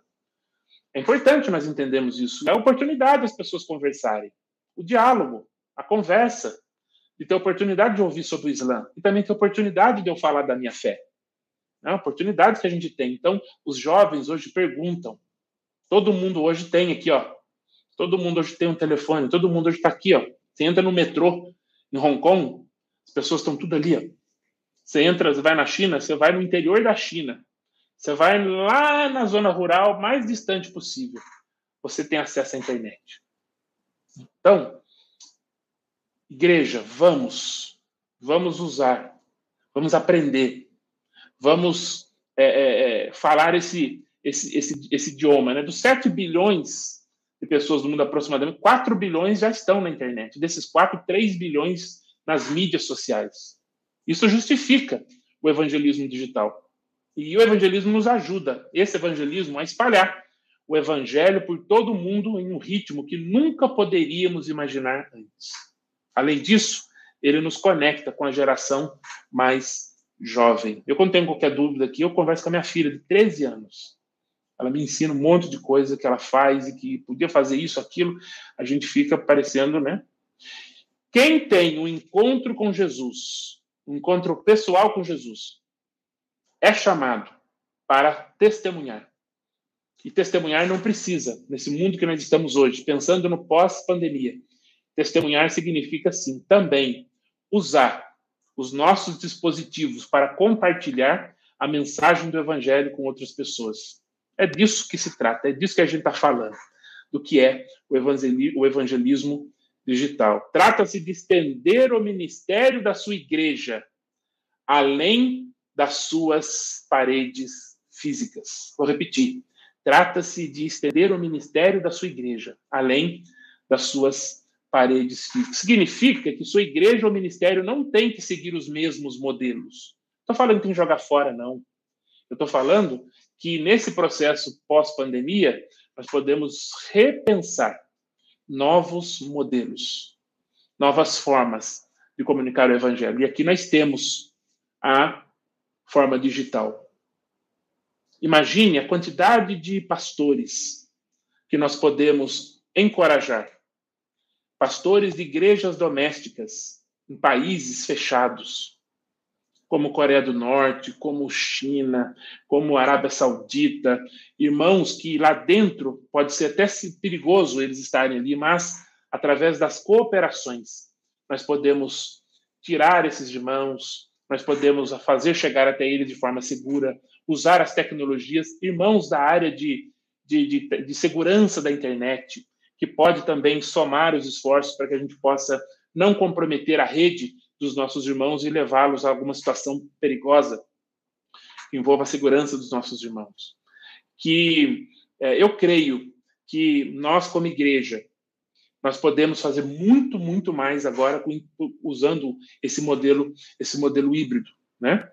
É importante nós entendermos isso. É a oportunidade das pessoas conversarem, o diálogo, a conversa, de ter oportunidade de ouvir sobre o Islã e também ter oportunidade de eu falar da minha fé. É uma oportunidade que a gente tem. Então, os jovens hoje perguntam. Todo mundo hoje tem aqui, ó. Todo mundo hoje tem um telefone. Todo mundo hoje está aqui, ó. Você entra no metrô em Hong Kong, as pessoas estão tudo ali, ó você entra, você vai na China, você vai no interior da China. Você vai lá na zona rural mais distante possível. Você tem acesso à internet. Então, igreja, vamos, vamos usar, vamos aprender, vamos é, é, é falar esse esse, esse, esse idioma. Né? Dos 7 bilhões de pessoas do mundo, aproximadamente, 4 bilhões já estão na internet. Desses 4, 3 bilhões nas mídias sociais. Isso justifica o evangelismo digital. E o evangelismo nos ajuda, esse evangelismo, a espalhar o evangelho por todo o mundo em um ritmo que nunca poderíamos imaginar antes. Além disso, ele nos conecta com a geração mais jovem. Eu, quando tenho qualquer dúvida aqui, eu converso com a minha filha de 13 anos. Ela me ensina um monte de coisa que ela faz e que podia fazer isso, aquilo. A gente fica parecendo, né? Quem tem um encontro com Jesus, encontro pessoal com Jesus, é chamado para testemunhar. E testemunhar não precisa, nesse mundo que nós estamos hoje, pensando no pós-pandemia. Testemunhar significa, sim, também usar os nossos dispositivos para compartilhar a mensagem do Evangelho com outras pessoas. É disso que se trata, é disso que a gente está falando, do que é o evangelismo digital. Trata-se de estender o ministério da sua igreja além das suas paredes físicas. Vou repetir. Trata-se de estender o ministério da sua igreja além das suas paredes físicas. Significa que sua igreja ou ministério não tem que seguir os mesmos modelos. Estou falando que tem que jogar fora, não. Eu estou falando que nesse processo pós-pandemia, nós podemos repensar novos modelos, novas formas de comunicar o evangelho. E aqui nós temos a forma digital. Imagine a quantidade de pastores que nós podemos encorajar. Pastores de igrejas domésticas em países fechados, como Coreia do Norte, como China, como Arábia Saudita, irmãos que lá dentro pode ser até perigoso eles estarem ali, mas através das cooperações nós podemos tirar esses irmãos, nós podemos fazer chegar até eles de forma segura, usar as tecnologias, irmãos da área de, de, de, de segurança da internet, que pode também somar os esforços para que a gente possa não comprometer a rede dos nossos irmãos e levá-los a alguma situação perigosa que envolva a segurança dos nossos irmãos. Que é, eu creio que nós, como igreja, nós podemos fazer muito, muito mais agora usando esse modelo, esse modelo híbrido, né?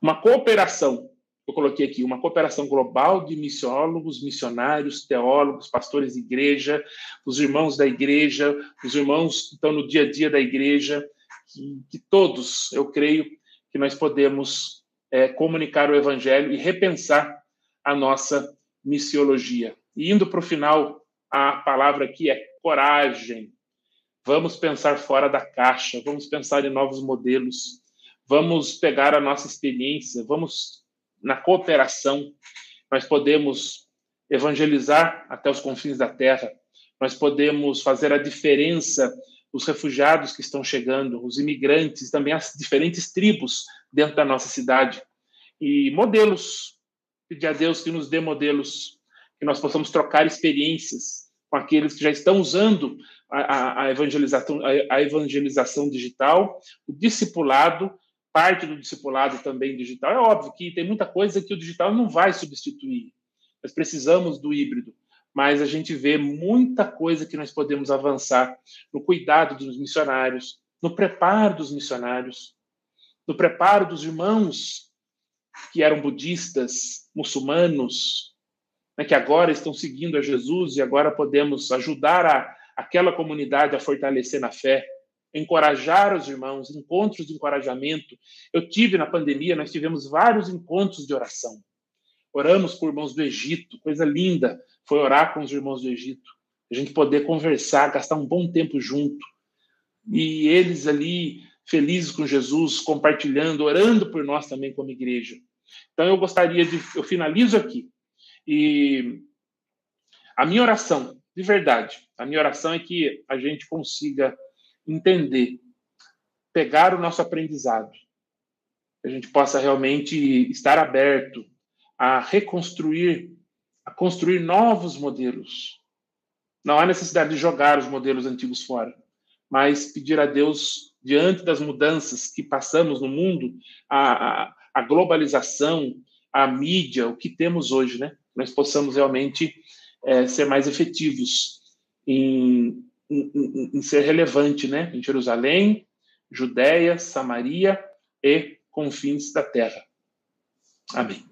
Uma cooperação, eu coloquei aqui, uma cooperação global de missiólogos, missionários, teólogos, pastores de igreja, os irmãos da igreja, os irmãos que estão no dia a dia da igreja, que, que todos, eu creio, que nós podemos é, comunicar o evangelho e repensar a nossa missiologia. E indo para o final, a palavra aqui é coragem. Vamos pensar fora da caixa, vamos pensar em novos modelos, vamos pegar a nossa experiência, vamos na cooperação, nós podemos evangelizar até os confins da terra, nós podemos fazer a diferença os refugiados que estão chegando, os imigrantes, também as diferentes tribos dentro da nossa cidade. E modelos, pedir a Deus que nos dê modelos, que nós possamos trocar experiências com aqueles que já estão usando a, a, evangelização, a, a evangelização digital, o discipulado, parte do discipulado também digital. É óbvio que tem muita coisa que o digital não vai substituir. Nós precisamos do híbrido mas a gente vê muita coisa que nós podemos avançar no cuidado dos missionários, no preparo dos missionários, no preparo dos irmãos que eram budistas, muçulmanos, né, que agora estão seguindo a Jesus e agora podemos ajudar a, aquela comunidade a fortalecer na fé, encorajar os irmãos, encontros de encorajamento. Eu tive na pandemia, nós tivemos vários encontros de oração. Oramos por irmãos do Egito, coisa linda foi orar com os irmãos do Egito, a gente poder conversar, gastar um bom tempo junto. E eles ali, felizes com Jesus, compartilhando, orando por nós também como igreja. Então eu gostaria de. Eu finalizo aqui. E a minha oração, de verdade, a minha oração é que a gente consiga entender, pegar o nosso aprendizado, que a gente possa realmente estar aberto a reconstruir a construir novos modelos. Não há necessidade de jogar os modelos antigos fora, mas pedir a Deus, diante das mudanças que passamos no mundo, a, a, a globalização, a mídia, o que temos hoje, né? Nós possamos realmente é, ser mais efetivos em, em, em, ser relevante, né? Em Jerusalém, Judéia, Samaria e confins da terra. Amém.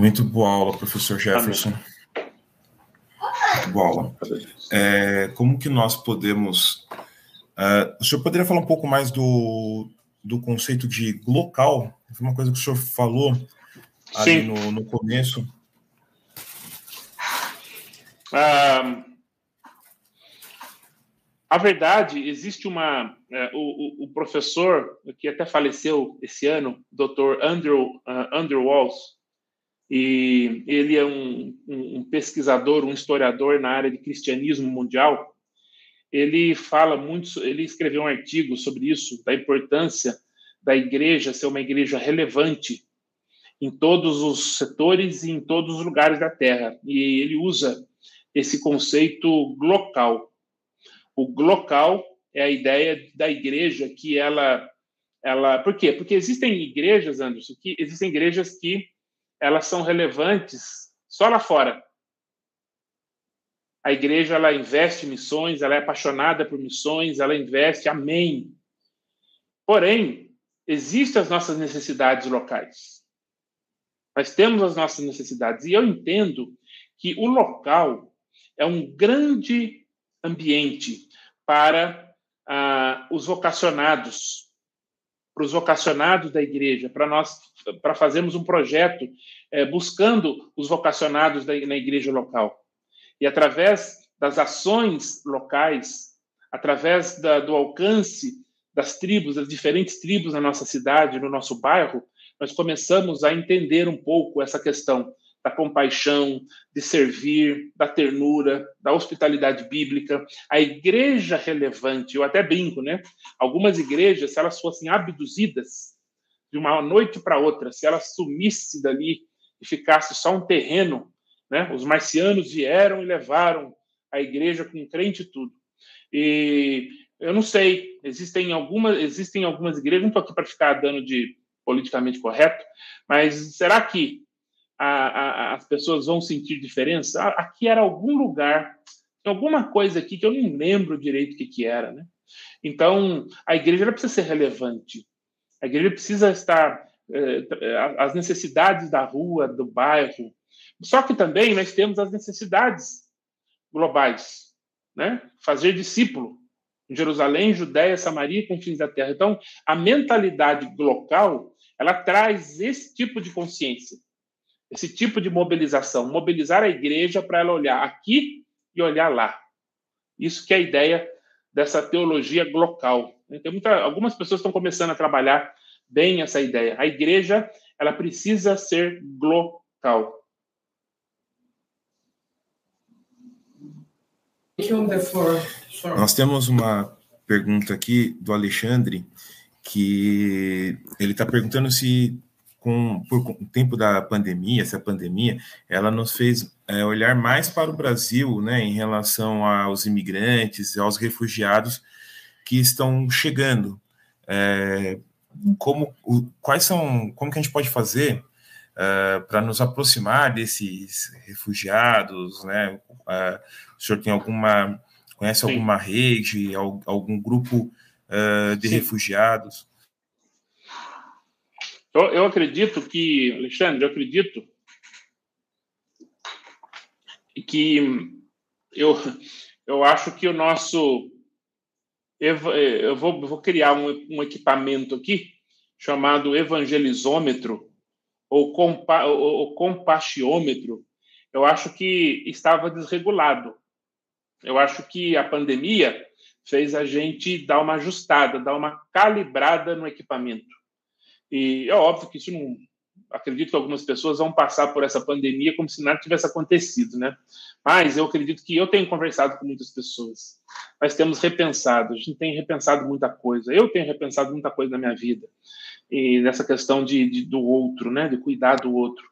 Muito boa aula, professor Jefferson. Muito boa aula. É, como que nós podemos. Uh, o senhor poderia falar um pouco mais do, do conceito de local? Foi uma coisa que o senhor falou ali no, no, começo. Ah, a verdade, existe uma. Uh, o, o, professor, que até faleceu esse ano, Dr. Andrew, uh, Andrew Walls, e ele é um, um, pesquisador, um historiador na área de cristianismo mundial. Ele fala muito, ele escreveu um artigo sobre isso, da importância da igreja ser uma igreja relevante em todos os setores e em todos os lugares da Terra. E ele usa esse conceito local. O local é a ideia da igreja que ela ela, por quê? Porque existem igrejas, Anderson, que existem igrejas que elas são relevantes só lá fora. A igreja ela investe em missões, ela é apaixonada por missões, ela investe, amém. Porém, existem as nossas necessidades locais. Nós temos as nossas necessidades e eu entendo que o local é um grande ambiente para ah, os vocacionados, para os vocacionados da igreja, para nós, para fazermos um projeto é, buscando os vocacionados da, na igreja local. E através das ações locais, através da, do alcance das tribos, das diferentes tribos na nossa cidade, no nosso bairro, nós começamos a entender um pouco essa questão da compaixão, de servir, da ternura, da hospitalidade bíblica, a igreja relevante. Eu até brinco, né? Algumas igrejas, se elas fossem abduzidas de uma noite para outra, se elas sumissem dali e ficasse só um terreno, né? Os marcianos vieram e levaram a igreja com crente e tudo. E eu não sei, existem algumas, existem algumas igrejas, não estou aqui para ficar dando de politicamente correto, mas será que a, a, as pessoas vão sentir diferença. Aqui era algum lugar, alguma coisa aqui que eu não lembro direito o que, que era, né? Então, a igreja precisa ser relevante. A igreja precisa estar eh, as necessidades da rua, do bairro. Só que também nós temos as necessidades globais, né? Fazer discípulo em Jerusalém, Judéia, Samaria confins da terra. Então, a mentalidade local, ela traz esse tipo de consciência esse tipo de mobilização, mobilizar a igreja para ela olhar aqui e olhar lá. Isso que é a ideia dessa teologia local. Tem muita, algumas pessoas estão começando a trabalhar bem essa ideia. A igreja ela precisa ser local. Nós temos uma pergunta aqui do Alexandre que ele está perguntando se com por o tempo da pandemia, essa pandemia, ela nos fez é, olhar mais para o Brasil, né, em relação aos imigrantes, aos refugiados que estão chegando. É, como, o, quais são, como que a gente pode fazer é, para nos aproximar desses refugiados, né? É, o senhor tem alguma, conhece Sim. alguma rede, algum grupo é, de Sim. refugiados? Eu, eu acredito que, Alexandre, eu acredito que eu, eu acho que o nosso. Eu vou, vou criar um, um equipamento aqui chamado evangelizômetro ou, compa, ou, ou. Eu acho que estava desregulado. Eu acho que a pandemia fez a gente dar uma ajustada, dar uma calibrada no equipamento. E é óbvio que isso não. Acredito que algumas pessoas vão passar por essa pandemia como se nada tivesse acontecido, né? Mas eu acredito que eu tenho conversado com muitas pessoas. Nós temos repensado, a gente tem repensado muita coisa. Eu tenho repensado muita coisa na minha vida. E nessa questão de, de do outro, né? De cuidar do outro.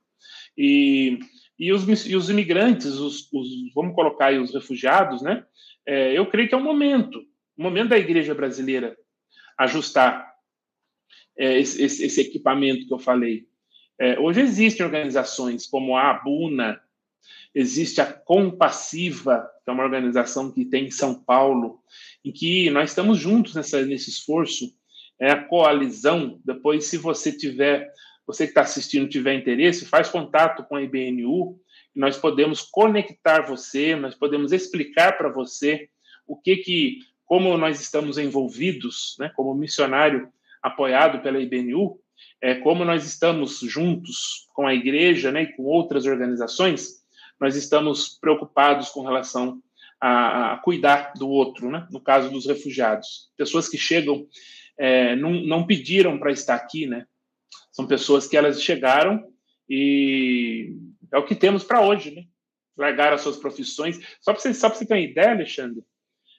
E E os, e os imigrantes, os, os, vamos colocar aí os refugiados, né? É, eu creio que é o momento, o momento da igreja brasileira ajustar é, esse, esse, equipamento que eu falei. É, hoje existem organizações como a Abuna, existe a Compassiva, que é uma organização que tem em São Paulo, em que nós estamos juntos nessa, nesse esforço, é a coalizão. Depois, se você tiver, você que está assistindo tiver interesse, faz contato com a IBNU, e nós podemos conectar você, nós podemos explicar para você o que que, como nós estamos envolvidos, né, como missionário apoiado pela IBNU, é, como nós estamos juntos com a igreja né, e com outras organizações, nós estamos preocupados com relação a, a cuidar do outro, né? no caso dos refugiados. Pessoas que chegam, é, não, não pediram para estar aqui, né? São pessoas que elas chegaram e é o que temos para hoje, né? Largaram as suas profissões. Só para você, só você ter uma ideia, Alexandre,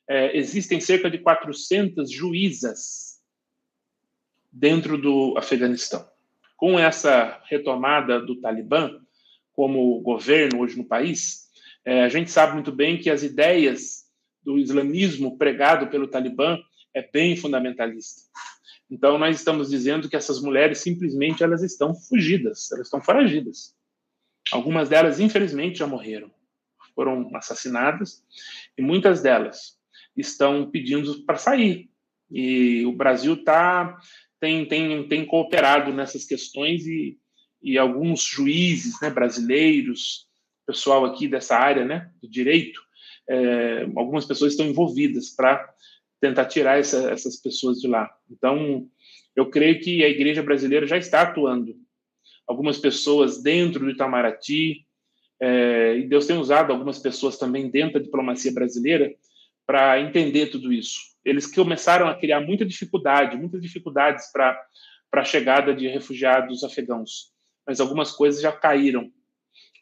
é, existem cerca de 400 juízas dentro do Afeganistão. Com essa retomada do Talibã, como governo hoje no país, é, a gente sabe muito bem que as ideias do islamismo pregado pelo Talibã é bem fundamentalista. Então nós estamos dizendo que essas mulheres simplesmente elas estão fugidas, elas estão foragidas. Algumas delas infelizmente já morreram, foram assassinadas e muitas delas estão pedindo para sair. E o Brasil tá tem, tem, tem cooperado nessas questões e e alguns juízes né, brasileiros, pessoal aqui dessa área né, do direito, é, algumas pessoas estão envolvidas para tentar tirar essa, essas pessoas de lá. Então, eu creio que a igreja brasileira já está atuando. Algumas pessoas dentro do Itamaraty, é, e Deus tem usado algumas pessoas também dentro da diplomacia brasileira para entender tudo isso. Eles começaram a criar muita dificuldade, muitas dificuldades para a chegada de refugiados afegãos mas algumas coisas já caíram.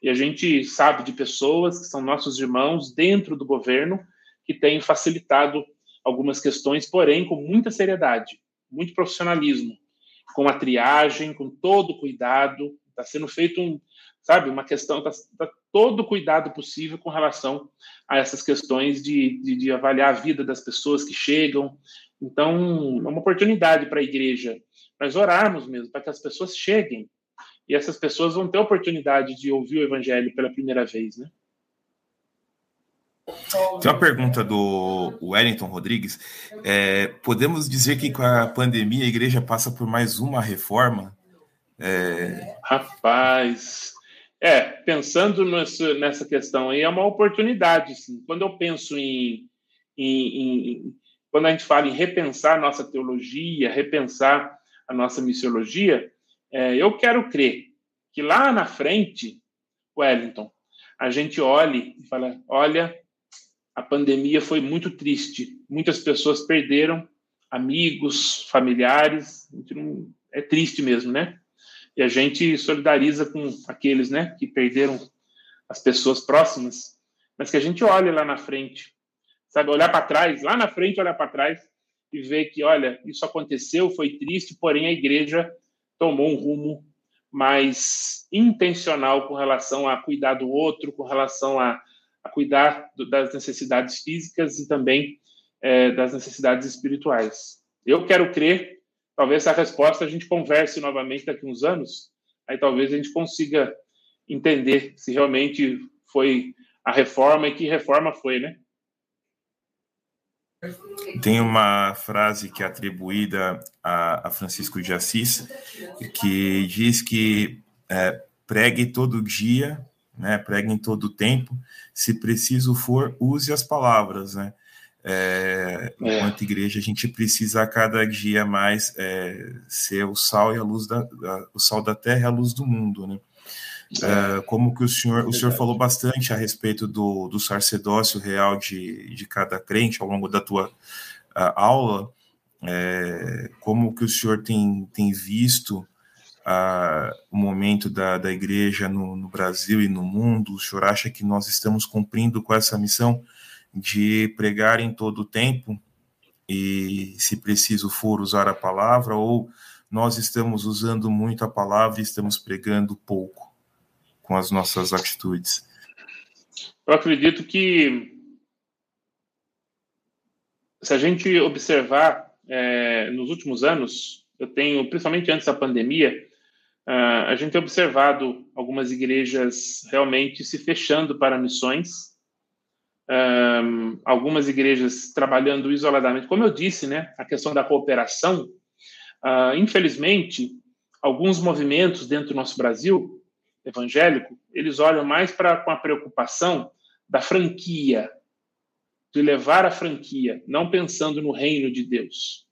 E a gente sabe de pessoas que são nossos irmãos dentro do governo que têm facilitado algumas questões, porém com muita seriedade, muito profissionalismo, com a triagem, com todo o cuidado. Está sendo feito um, sabe, uma questão, está tá todo o cuidado possível com relação a essas questões de, de, de avaliar a vida das pessoas que chegam. Então, é uma oportunidade para a igreja, nós orarmos mesmo, para que as pessoas cheguem, e essas pessoas vão ter a oportunidade de ouvir o evangelho pela primeira vez, né? Tem uma pergunta do Wellington Rodrigues. É, podemos dizer que com a pandemia a igreja passa por mais uma reforma? É... Rapaz, é, pensando nessa, nessa questão aí, é uma oportunidade. Quando eu penso em, em, em, Quando a gente fala em repensar nossa teologia, repensar a nossa missiologia, é, eu quero crer que lá na frente, Wellington, a gente olhe e fala: olha, a pandemia foi muito triste, muitas pessoas perderam amigos, familiares, é triste mesmo, né? E a gente solidariza com aqueles, né, que perderam as pessoas próximas, mas que a gente olhe lá na frente, sabe, olhar para trás, lá na frente olhar para trás e ver que, olha, isso aconteceu, foi triste, porém a igreja tomou um rumo mais intencional com relação a cuidar do outro, com relação a, a cuidar do, das necessidades físicas e também é, das necessidades espirituais. Eu quero crer, talvez essa resposta a gente converse novamente daqui a uns anos, aí talvez a gente consiga entender se realmente foi a reforma e que reforma foi, né? Tem uma frase que é atribuída a, a Francisco de Assis, que diz que é, pregue todo dia, né, pregue em todo tempo, se preciso for, use as palavras, né? É, é. Enquanto igreja, a gente precisa a cada dia mais é, ser o sal e a luz da, o sal da terra e a luz do mundo, né? Uh, como que o senhor, o senhor falou bastante a respeito do, do sacerdócio real de, de cada crente ao longo da tua aula, é, como que o senhor tem, tem visto o momento da, da igreja no, no, Brasil e no mundo? O senhor acha que nós estamos cumprindo com essa missão de pregar em todo o tempo e, se preciso for, usar a palavra, ou nós estamos usando muito a palavra e estamos pregando pouco? com as nossas atitudes? Eu acredito que se a gente observar é, nos últimos anos, eu tenho, principalmente antes da pandemia, uh, a gente tem observado algumas igrejas realmente se fechando para missões, um, algumas igrejas trabalhando isoladamente. Como eu disse, né, a questão da cooperação, uh, infelizmente, alguns movimentos dentro do nosso Brasil evangélico, eles olham mais para com a preocupação da franquia, de levar a franquia, não pensando no reino de Deus.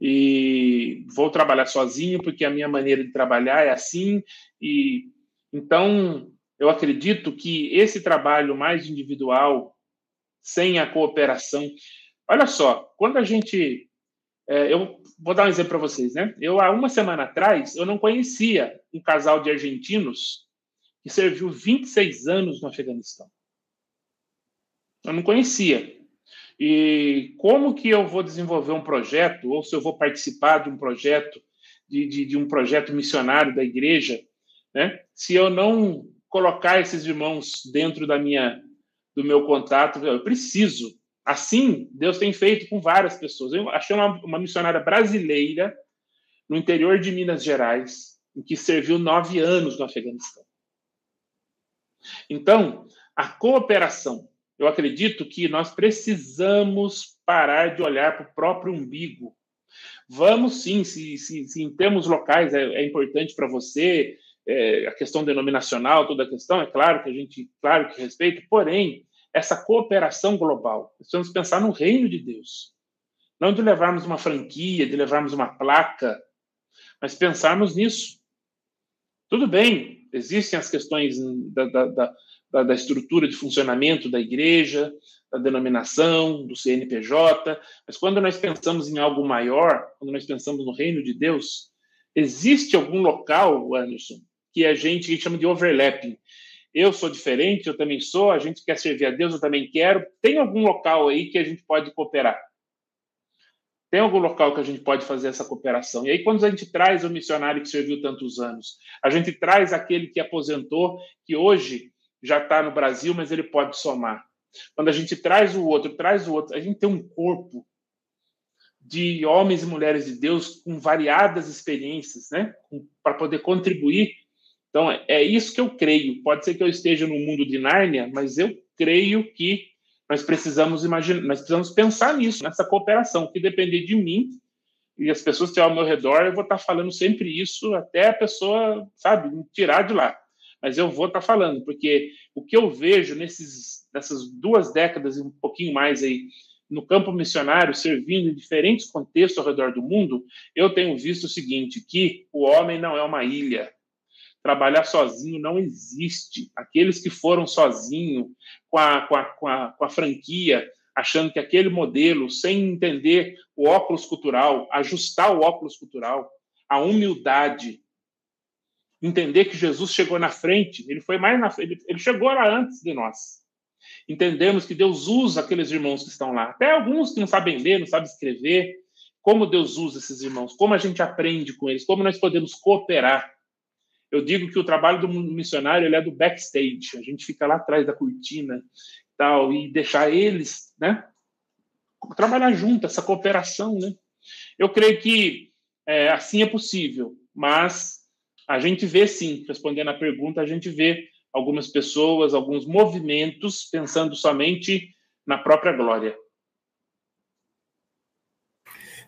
E vou trabalhar sozinho porque a minha maneira de trabalhar é assim e então eu acredito que esse trabalho mais individual, sem a cooperação. Olha só, quando a gente. É, eu vou dar um exemplo para vocês, né? Eu, há uma semana atrás, eu não conhecia um casal de argentinos que serviu 26 anos no Afeganistão. Eu não conhecia. E como que eu vou desenvolver um projeto, ou se eu vou participar de um projeto, de, de, de um projeto missionário da igreja, né? se eu não colocar esses irmãos dentro da minha do meu contato, eu preciso. Assim, Deus tem feito com várias pessoas. Eu achei uma, uma missionária brasileira no interior de Minas Gerais, em que serviu nove anos no Afeganistão. Então, a cooperação. Eu acredito que nós precisamos parar de olhar para o próprio umbigo. Vamos sim, se, se, se em termos locais é, é importante para você, é, a questão denominacional, toda a questão, é claro que a gente, claro que respeita, porém, essa cooperação global. Precisamos pensar no reino de Deus. Não de levarmos uma franquia, de levarmos uma placa, mas pensarmos nisso. Tudo bem, existem as questões da, da, da, da estrutura de funcionamento da igreja, da denominação, do CNPJ, mas quando nós pensamos em algo maior, quando nós pensamos no reino de Deus, existe algum local, Anderson, que a gente chama de overlapping, eu sou diferente, eu também sou, a gente quer servir a Deus, eu também quero. Tem algum local aí que a gente pode cooperar? Tem algum local que a gente pode fazer essa cooperação? E aí, quando a gente traz o missionário que serviu tantos anos, a gente traz aquele que aposentou, que hoje já está no Brasil, mas ele pode somar. Quando a gente traz o outro, traz o outro, a gente tem um corpo de homens e mulheres de Deus com variadas experiências, né, para poder contribuir então, é isso que eu creio. Pode ser que eu esteja no mundo de Nárnia, mas eu creio que nós precisamos imaginar, nós precisamos pensar nisso, nessa cooperação, que depender de mim e as pessoas que estão ao meu redor, eu vou estar falando sempre isso até a pessoa, sabe, me tirar de lá. Mas eu vou estar falando, porque o que eu vejo nesses, nessas duas décadas e um pouquinho mais aí no campo missionário, servindo em diferentes contextos ao redor do mundo, eu tenho visto o seguinte, que o homem não é uma ilha, Trabalhar sozinho não existe. Aqueles que foram sozinho, com a, com a, com a, com a franquia, achando que aquele modelo, sem entender o óculos cultural, ajustar o óculos cultural, a humildade, entender que Jesus chegou na frente, ele foi mais na frente, ele chegou lá antes de nós. Entendemos que Deus usa aqueles irmãos que estão lá, até alguns que não sabem ler, não sabem escrever, como Deus usa esses irmãos, como a gente aprende com eles, como nós podemos cooperar. Eu digo que o trabalho do missionário ele é do backstage. A gente fica lá atrás da cortina tal e deixar eles, né, trabalhar junto, essa cooperação, né? Eu creio que é, assim é possível, mas a gente vê sim, respondendo à pergunta, a gente vê algumas pessoas, alguns movimentos pensando somente na própria glória.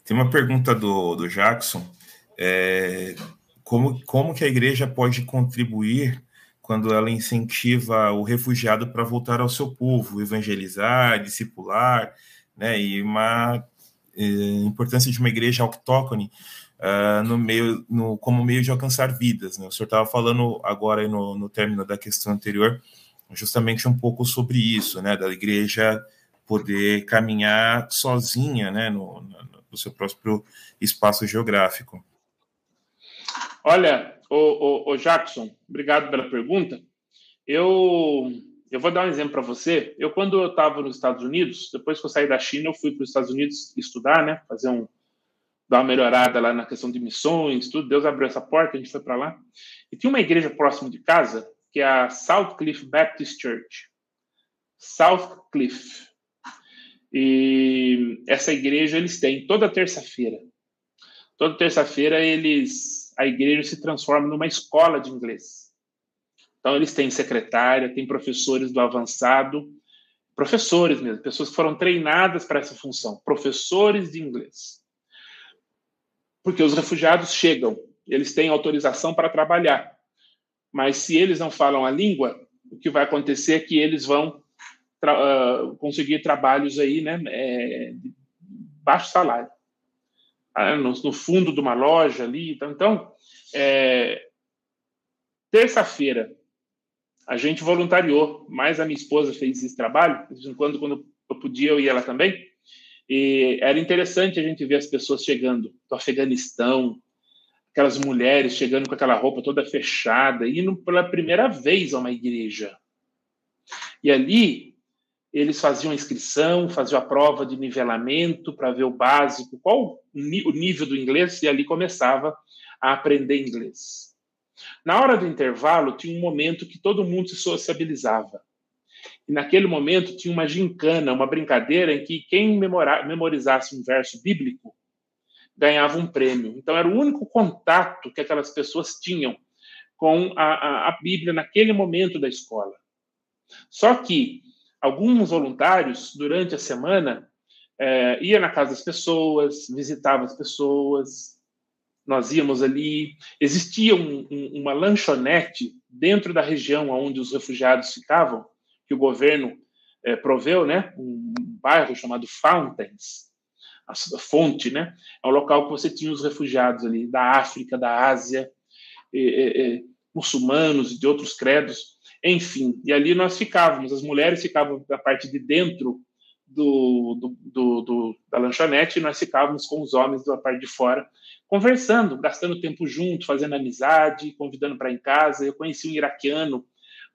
Tem uma pergunta do, do Jackson. É, como, como que a igreja pode contribuir quando ela incentiva o refugiado para voltar ao seu povo, evangelizar, discipular, né, e uma é, importância de uma igreja autóctone uh, no meio, no, como meio de alcançar vidas. Né? O senhor estava falando agora no, no término da questão anterior, justamente um pouco sobre isso, né, da igreja poder caminhar sozinha, né, no, no, no seu próprio espaço geográfico. Olha, o, Jackson, obrigado pela pergunta. Eu, eu vou dar um exemplo para você. Eu, quando eu estava nos Estados Unidos, depois que eu saí da China, eu fui para os Estados Unidos estudar, né? Fazer um, dar uma melhorada lá na questão de missões, tudo. Deus abriu essa porta, a gente foi para lá. E tinha uma igreja próxima de casa que é a South Cliff Baptist Church. South Cliff. E essa igreja eles têm toda terça-feira. Toda terça-feira eles a igreja se transforma numa escola de inglês. Então eles têm secretária, tem professores do avançado, professores mesmo, pessoas que foram treinadas para essa função, professores de inglês. Porque os refugiados chegam, eles têm autorização para trabalhar. Mas se eles não falam a língua, o que vai acontecer é que eles vão tra uh, conseguir trabalhos aí, né, é, de baixo salário. Ah, no, fundo de uma loja ali. Então, então é, terça-feira, a gente voluntariou, mais a minha esposa fez esse trabalho, de vez em quando, quando eu podia, eu ia lá também. E era interessante a gente ver as pessoas chegando do Afeganistão, aquelas mulheres chegando com aquela roupa toda fechada, indo pela primeira vez a uma igreja. E ali eles faziam a inscrição, faziam a prova de nivelamento para ver o básico, qual o nível do inglês, e ali começava a aprender inglês. Na hora do intervalo, tinha um momento que todo mundo se sociabilizava. E naquele momento tinha uma gincana, uma brincadeira em que quem memorizasse um verso bíblico ganhava um prêmio. Então era o único contato que aquelas pessoas tinham com a, a, a Bíblia naquele momento da escola. Só que alguns voluntários, durante a semana, é, ia na casa das pessoas, visitava as pessoas, nós íamos ali. Existia um, um, uma lanchonete dentro da região onde os refugiados ficavam, que o governo é, proveu, né? um bairro chamado Fountains, a fonte, né? É um local que você tinha os refugiados ali da África, da Ásia, muçulmanos e de outros credos enfim, e ali nós ficávamos, as mulheres ficavam da parte de dentro do, do, do, do, da lanchonete e nós ficávamos com os homens da parte de fora, conversando, gastando tempo junto, fazendo amizade, convidando para em casa. Eu conheci um iraquiano,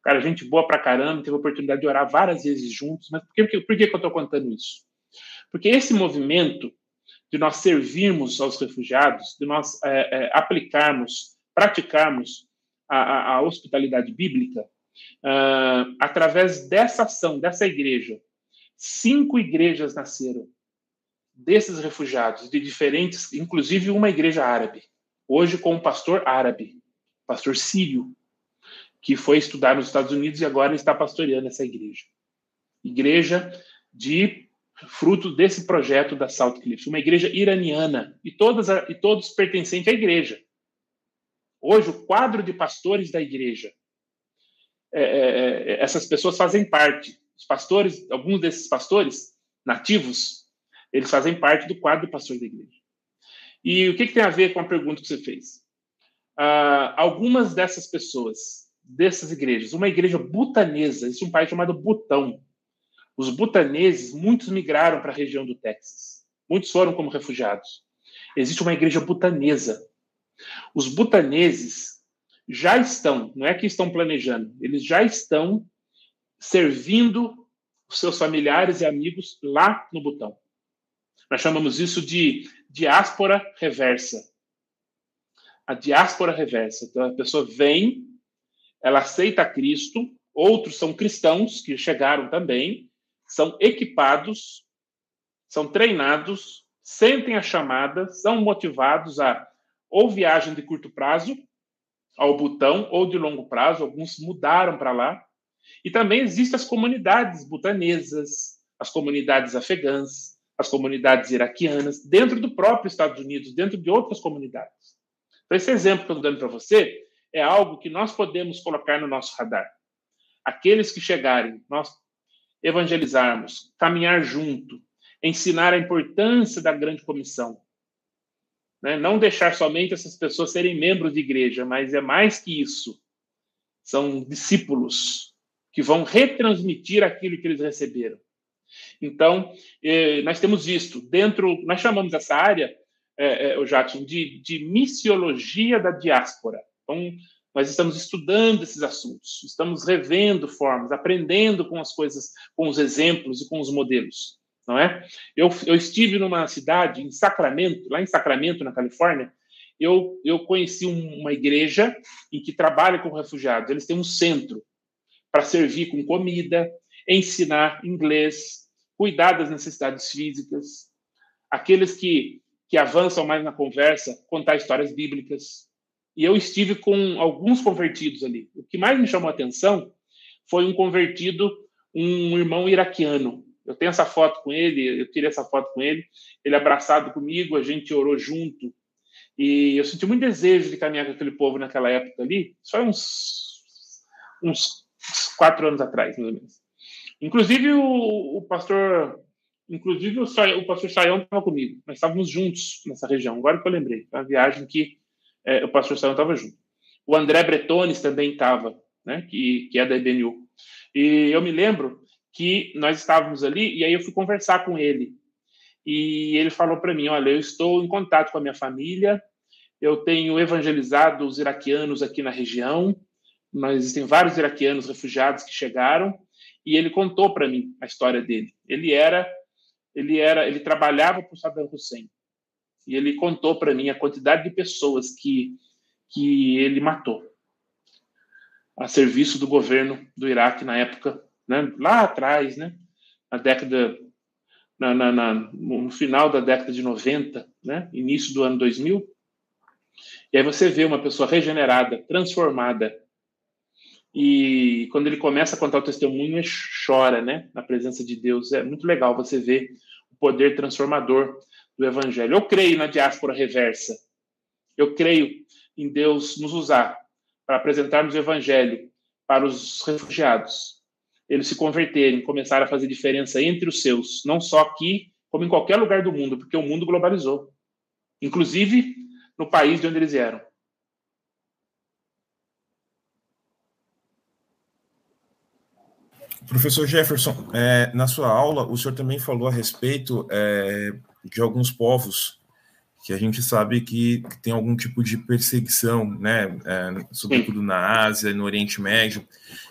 cara, gente boa pra caramba, teve a oportunidade de orar várias vezes juntos. Mas por que, por que, que eu estou contando isso? Porque esse movimento de nós servirmos aos refugiados, de nós é, é, aplicarmos, praticarmos a, a, a hospitalidade bíblica, Uh, através dessa ação, dessa igreja, cinco igrejas nasceram desses refugiados, de diferentes, inclusive uma igreja árabe, hoje com um pastor árabe, pastor sírio, que foi estudar nos Estados Unidos e agora está pastoreando essa igreja. Igreja de fruto desse projeto da South Cliff, uma igreja iraniana, e, todas, e todos pertencentes à igreja. Hoje, o quadro de pastores da igreja é, é, é, essas pessoas fazem parte. Os pastores, alguns desses pastores nativos, eles fazem parte do quadro de pastor da igreja. E o que, que tem a ver com a pergunta que você fez? Uh, algumas dessas pessoas, dessas igrejas, uma igreja butanesa, existe um país chamado Butão. Os butaneses, muitos migraram para a região do Texas. Muitos foram como refugiados. Existe uma igreja butanesa. Os butaneses já estão, não é que estão planejando, eles já estão servindo os seus familiares e amigos lá no botão. Nós chamamos isso de diáspora reversa. A diáspora reversa. Então, a pessoa vem, ela aceita Cristo, outros são cristãos que chegaram também, são equipados, são treinados, sentem a chamada, são motivados a ou viagem de curto prazo, ao Butão ou de longo prazo, alguns mudaram para lá. E também existem as comunidades butanesas, as comunidades afegãs, as comunidades iraquianas, dentro do próprio Estados Unidos, dentro de outras comunidades. Então, esse exemplo que eu estou dando para você é algo que nós podemos colocar no nosso radar. Aqueles que chegarem, nós evangelizarmos, caminhar junto, ensinar a importância da grande comissão, né? Não deixar somente essas pessoas serem membros de igreja, mas é mais que isso. São discípulos que vão retransmitir aquilo que eles receberam. Então, eh, nós temos visto dentro, nós chamamos essa área, eh, o Jackson, de, de missiologia da diáspora. Então, nós estamos estudando esses assuntos, estamos revendo formas, aprendendo com as coisas, com os exemplos e com os modelos não é? Eu, eu estive numa cidade, em Sacramento, lá em Sacramento, na Califórnia, eu, eu conheci uma igreja em que trabalha com refugiados. Eles têm um centro para servir com comida, ensinar inglês, cuidar das necessidades físicas. Aqueles que, que avançam mais na conversa, contar histórias bíblicas. E eu estive com alguns convertidos ali. O que mais me chamou a atenção foi um convertido, um irmão iraquiano. Eu tenho essa foto com ele, eu tirei essa foto com ele, ele abraçado comigo, a gente orou junto. E eu senti muito desejo de caminhar com aquele povo naquela época ali, só uns, uns quatro anos atrás, mais ou menos. Inclusive, o, o pastor Inclusive, o, o pastor Saião estava comigo. Nós estávamos juntos nessa região. Agora que eu lembrei. Uma viagem que é, o pastor Saião estava junto. O André Bretones também estava, né, que, que é da EBNU. E eu me lembro que nós estávamos ali, e aí eu fui conversar com ele. E ele falou para mim: Olha, eu estou em contato com a minha família, eu tenho evangelizado os iraquianos aqui na região, mas existem vários iraquianos refugiados que chegaram, e ele contou para mim a história dele. Ele era, ele era, ele trabalhava para o Saddam Hussein, e ele contou para mim a quantidade de pessoas que que ele matou a serviço do governo do Iraque na época, né, lá atrás, né, na década na, na, na, no final da década de 90, né, início do ano 2000. E aí você vê uma pessoa regenerada, transformada. E quando ele começa a contar o testemunho, chora, né, na presença de Deus. É muito legal você ver o poder transformador do evangelho. Eu creio na diáspora reversa. Eu creio em Deus nos usar para apresentarmos o evangelho para os refugiados, eles se converterem, começar a fazer diferença entre os seus, não só aqui, como em qualquer lugar do mundo, porque o mundo globalizou, inclusive no país de onde eles vieram. Professor Jefferson, é, na sua aula, o senhor também falou a respeito é, de alguns povos que a gente sabe que, que tem algum tipo de perseguição, né, é, sobretudo na Ásia, no Oriente Médio,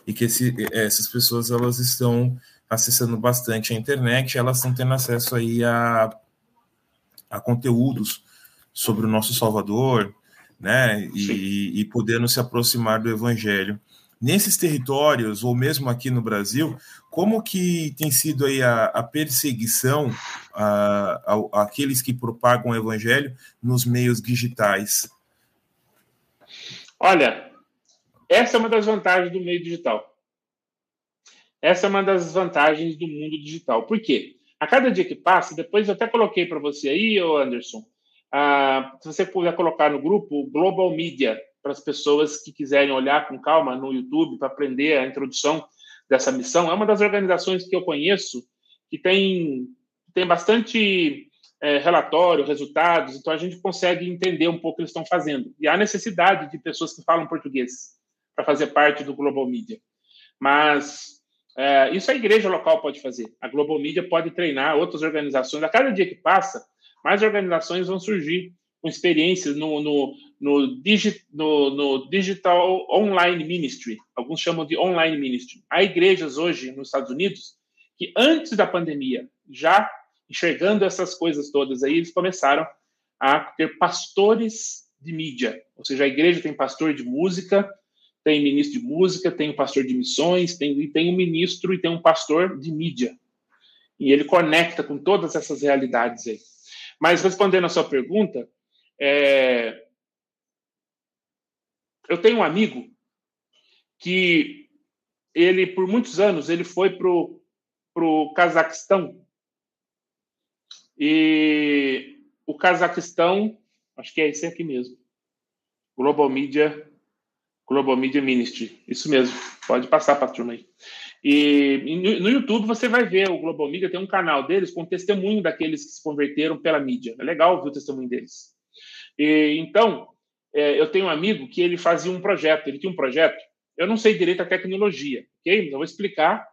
e que esse, essas pessoas elas estão acessando bastante a internet, elas estão tendo acesso aí a, a conteúdos sobre o nosso Salvador, né, e, e podendo se aproximar do Evangelho. Nesses territórios, ou mesmo aqui no Brasil, como que tem sido aí a, a perseguição a, a, àqueles que propagam o evangelho nos meios digitais? Olha, essa é uma das vantagens do meio digital. Essa é uma das vantagens do mundo digital. Por quê? A cada dia que passa, depois eu até coloquei para você aí, Anderson, se você puder colocar no grupo, Global Media, para as pessoas que quiserem olhar com calma no YouTube para aprender a introdução dessa missão. É uma das organizações que eu conheço que tem, tem bastante é, relatório, resultados, então a gente consegue entender um pouco o que eles estão fazendo. E há necessidade de pessoas que falam português para fazer parte do Global Media. Mas é, isso a igreja local pode fazer. A Global Media pode treinar outras organizações. A cada dia que passa, mais organizações vão surgir com experiências no, no, no, digi, no, no, Digital Online Ministry. Alguns chamam de Online Ministry. Há igrejas hoje nos Estados Unidos que, antes da pandemia, já enxergando essas coisas todas aí, eles começaram a ter pastores de mídia. Ou seja, a igreja tem pastor de música, tem ministro de música, tem um pastor de missões, tem, tem um ministro e tem um pastor de mídia. E ele conecta com todas essas realidades aí. Mas respondendo a sua pergunta, é... Eu tenho um amigo que ele, por muitos anos, ele foi para o Cazaquistão. E o Cazaquistão, acho que é esse aqui mesmo. Global Media, Global Media Ministry. Isso mesmo. Pode passar para a turma aí. E no YouTube você vai ver o Global Media tem um canal deles com testemunho daqueles que se converteram pela mídia. É legal ver o testemunho deles. E, então, é, eu tenho um amigo que ele fazia um projeto, ele tinha um projeto, eu não sei direito a tecnologia, ok? Eu vou explicar,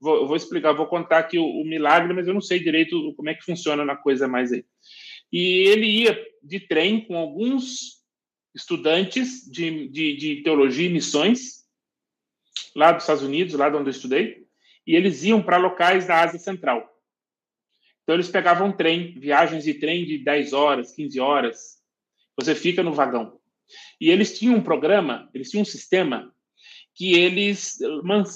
vou, vou explicar, vou contar aqui o, o, milagre, mas eu não sei direito como é que funciona na coisa mais aí. E ele ia de trem com alguns estudantes de, de, de teologia e missões, lá dos Estados Unidos, lá de onde eu estudei, e eles iam para locais da Ásia Central. Então, eles pegavam trem, viagens de trem de 10 horas, 15 horas, Você fica no vagão. E eles tinham um programa, eles tinham um sistema que eles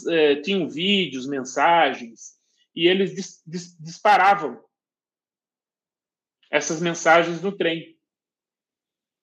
é, tinham vídeos, mensagens, e eles dis, dis, disparavam essas mensagens no trem.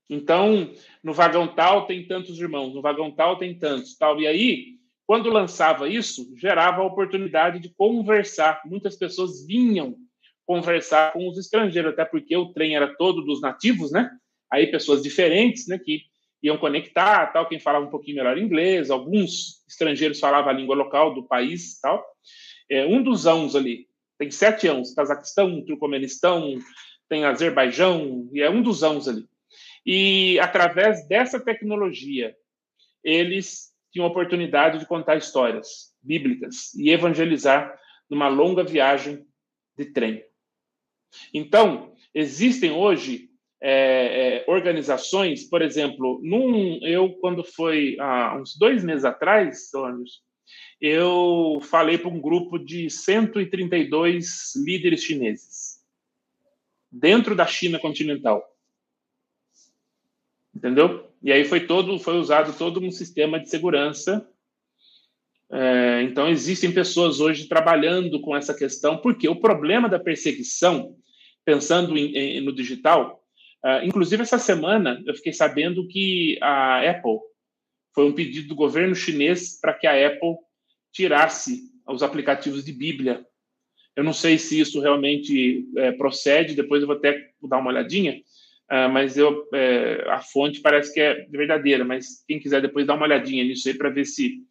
Então, no vagão tal tem tantos irmãos, no vagão tal tem tantos, tal. E aí, quando lançava isso, gerava a oportunidade de conversar. Muitas pessoas vinham conversar com os estrangeiros, até porque o trem era todo dos nativos, né? Aí pessoas diferentes, né, que iam conectar, tal, quem falava um pouquinho melhor inglês, alguns estrangeiros falavam a língua local do país, tal. É, um dos anos ali, tem sete anos, Cazaquistão, Turcomenistão, tem Azerbaijão, e é um dos anos ali. E através dessa tecnologia, eles tinham a oportunidade de contar histórias bíblicas e evangelizar numa longa viagem de trem. Então, existem hoje é, é, organizações, por exemplo, num, eu, quando foi há uns dois meses atrás, eu falei para um grupo de 132 líderes chineses dentro da China continental. Entendeu? E aí foi todo, foi usado todo um sistema de segurança. É, então existem pessoas hoje trabalhando com essa questão, porque o problema da perseguição, pensando em, em, no digital, Uh, inclusive, essa semana eu fiquei sabendo que a Apple foi um pedido do governo chinês para que a Apple tirasse os aplicativos de Bíblia. Eu não sei se isso realmente é, procede, depois eu vou até dar uma olhadinha, uh, mas eu, é, a fonte parece que é verdadeira, mas quem quiser depois dar uma olhadinha nisso aí para ver se,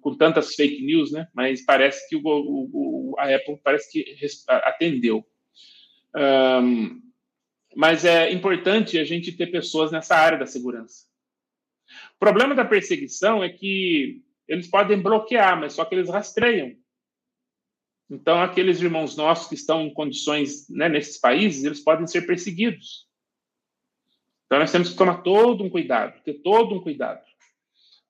com tantas fake news, né? Mas parece que o, o, a Apple parece que atendeu. Um, mas é importante a gente ter pessoas nessa área da segurança. O problema da perseguição é que eles podem bloquear, mas só que eles rastreiam. Então, aqueles irmãos nossos que estão em condições né, nesses países, eles podem ser perseguidos. Então, nós temos que tomar todo um cuidado, ter todo um cuidado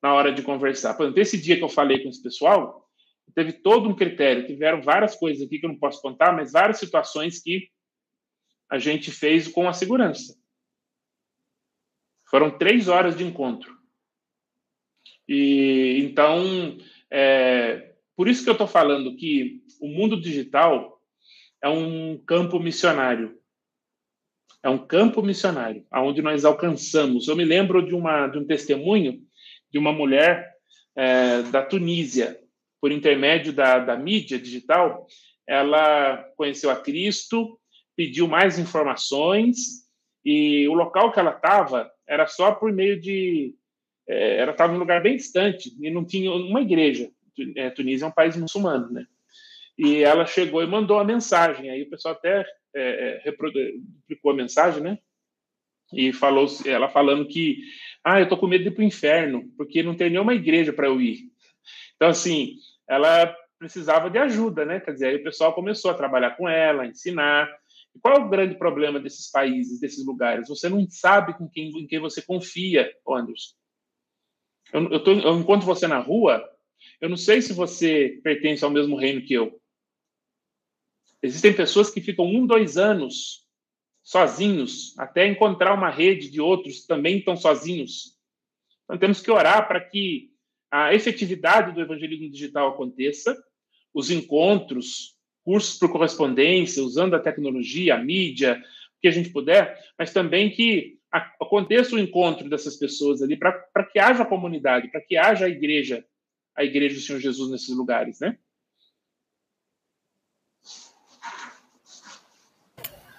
na hora de conversar. Por exemplo, esse dia que eu falei com esse pessoal, teve todo um critério, tiveram várias coisas aqui que eu não posso contar, mas várias situações que a gente fez com a segurança. Foram três horas de encontro. E então, é, por isso que eu estou falando que o mundo digital é um campo missionário. É um campo missionário, aonde nós alcançamos. Eu me lembro de, uma, de um testemunho de uma mulher é, da Tunísia, por intermédio da, da mídia digital, ela conheceu a Cristo, pediu mais informações e o local que ela estava era só por meio de é, ela estava em um lugar bem distante e não tinha uma igreja. É, Tunísia é um país muçulmano, né? E ela chegou e mandou a mensagem. Aí o pessoal até é, é a mensagem, né? E falou, ela falando que, ah, eu tô com medo de ir para o inferno porque não tem nenhuma igreja para eu ir. Então assim, ela precisava de ajuda, né? Quer dizer, aí o pessoal começou a trabalhar com ela, ensinar. Qual é o grande problema desses países, desses lugares? Você não sabe com quem, em quem você confia, Anderson. Eu, eu, tô, eu encontro você na rua, eu não sei se você pertence ao mesmo reino que eu. Existem pessoas que ficam um, dois anos sozinhos, até encontrar uma rede de outros que também estão sozinhos. Então temos que orar para que a efetividade do evangelismo digital aconteça, os encontros, cursos por correspondência, usando a tecnologia, a mídia, o que a gente puder, mas também que aconteça o encontro dessas pessoas ali para que haja comunidade, para que haja a igreja, a igreja do Senhor Jesus nesses lugares, né?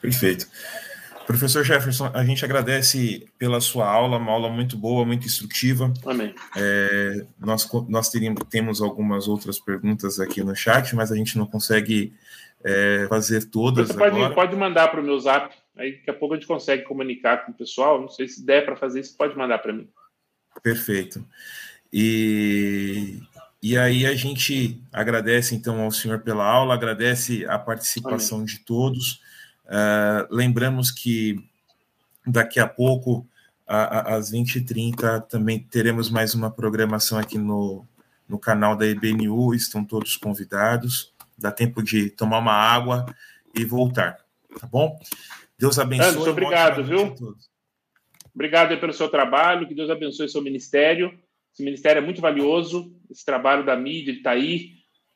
Perfeito. Professor Jefferson, a gente agradece pela sua aula, uma aula muito boa, muito instrutiva. Amém. É, nós nós teríamos, temos algumas outras perguntas aqui no chat, mas a gente não consegue é, fazer todas. Você pode, pode mandar para o meu zap, aí daqui a pouco a gente consegue comunicar com o pessoal. Não sei se der para fazer isso, pode mandar para mim. Perfeito. E, e aí a gente agradece então ao senhor pela aula, agradece a participação Amém. de todos. Uh, lembramos que daqui a pouco, às 20h30, também teremos mais uma programação aqui no, no canal da IBNU, estão todos convidados. Dá tempo de tomar uma água e voltar, tá bom? Deus abençoe. Anderson, obrigado, viu? Obrigado pelo seu trabalho, que Deus abençoe seu ministério. Esse ministério é muito valioso, esse trabalho da mídia está aí,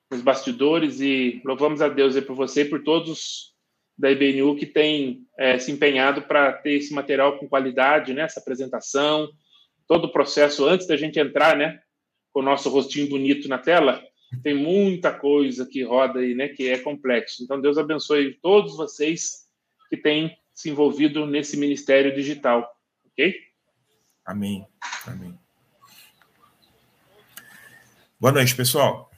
nos bastidores, e louvamos a Deus por você e por todos da IBNU que têm é, se empenhado para ter esse material com qualidade, né? essa apresentação, todo o processo antes da gente entrar, né? com o nosso rostinho bonito na tela, tem muita coisa que roda aí, né? que é complexo. Então, Deus abençoe todos vocês que têm se envolvido nesse ministério digital. Ok? Amém. Amém. Boa noite, pessoal.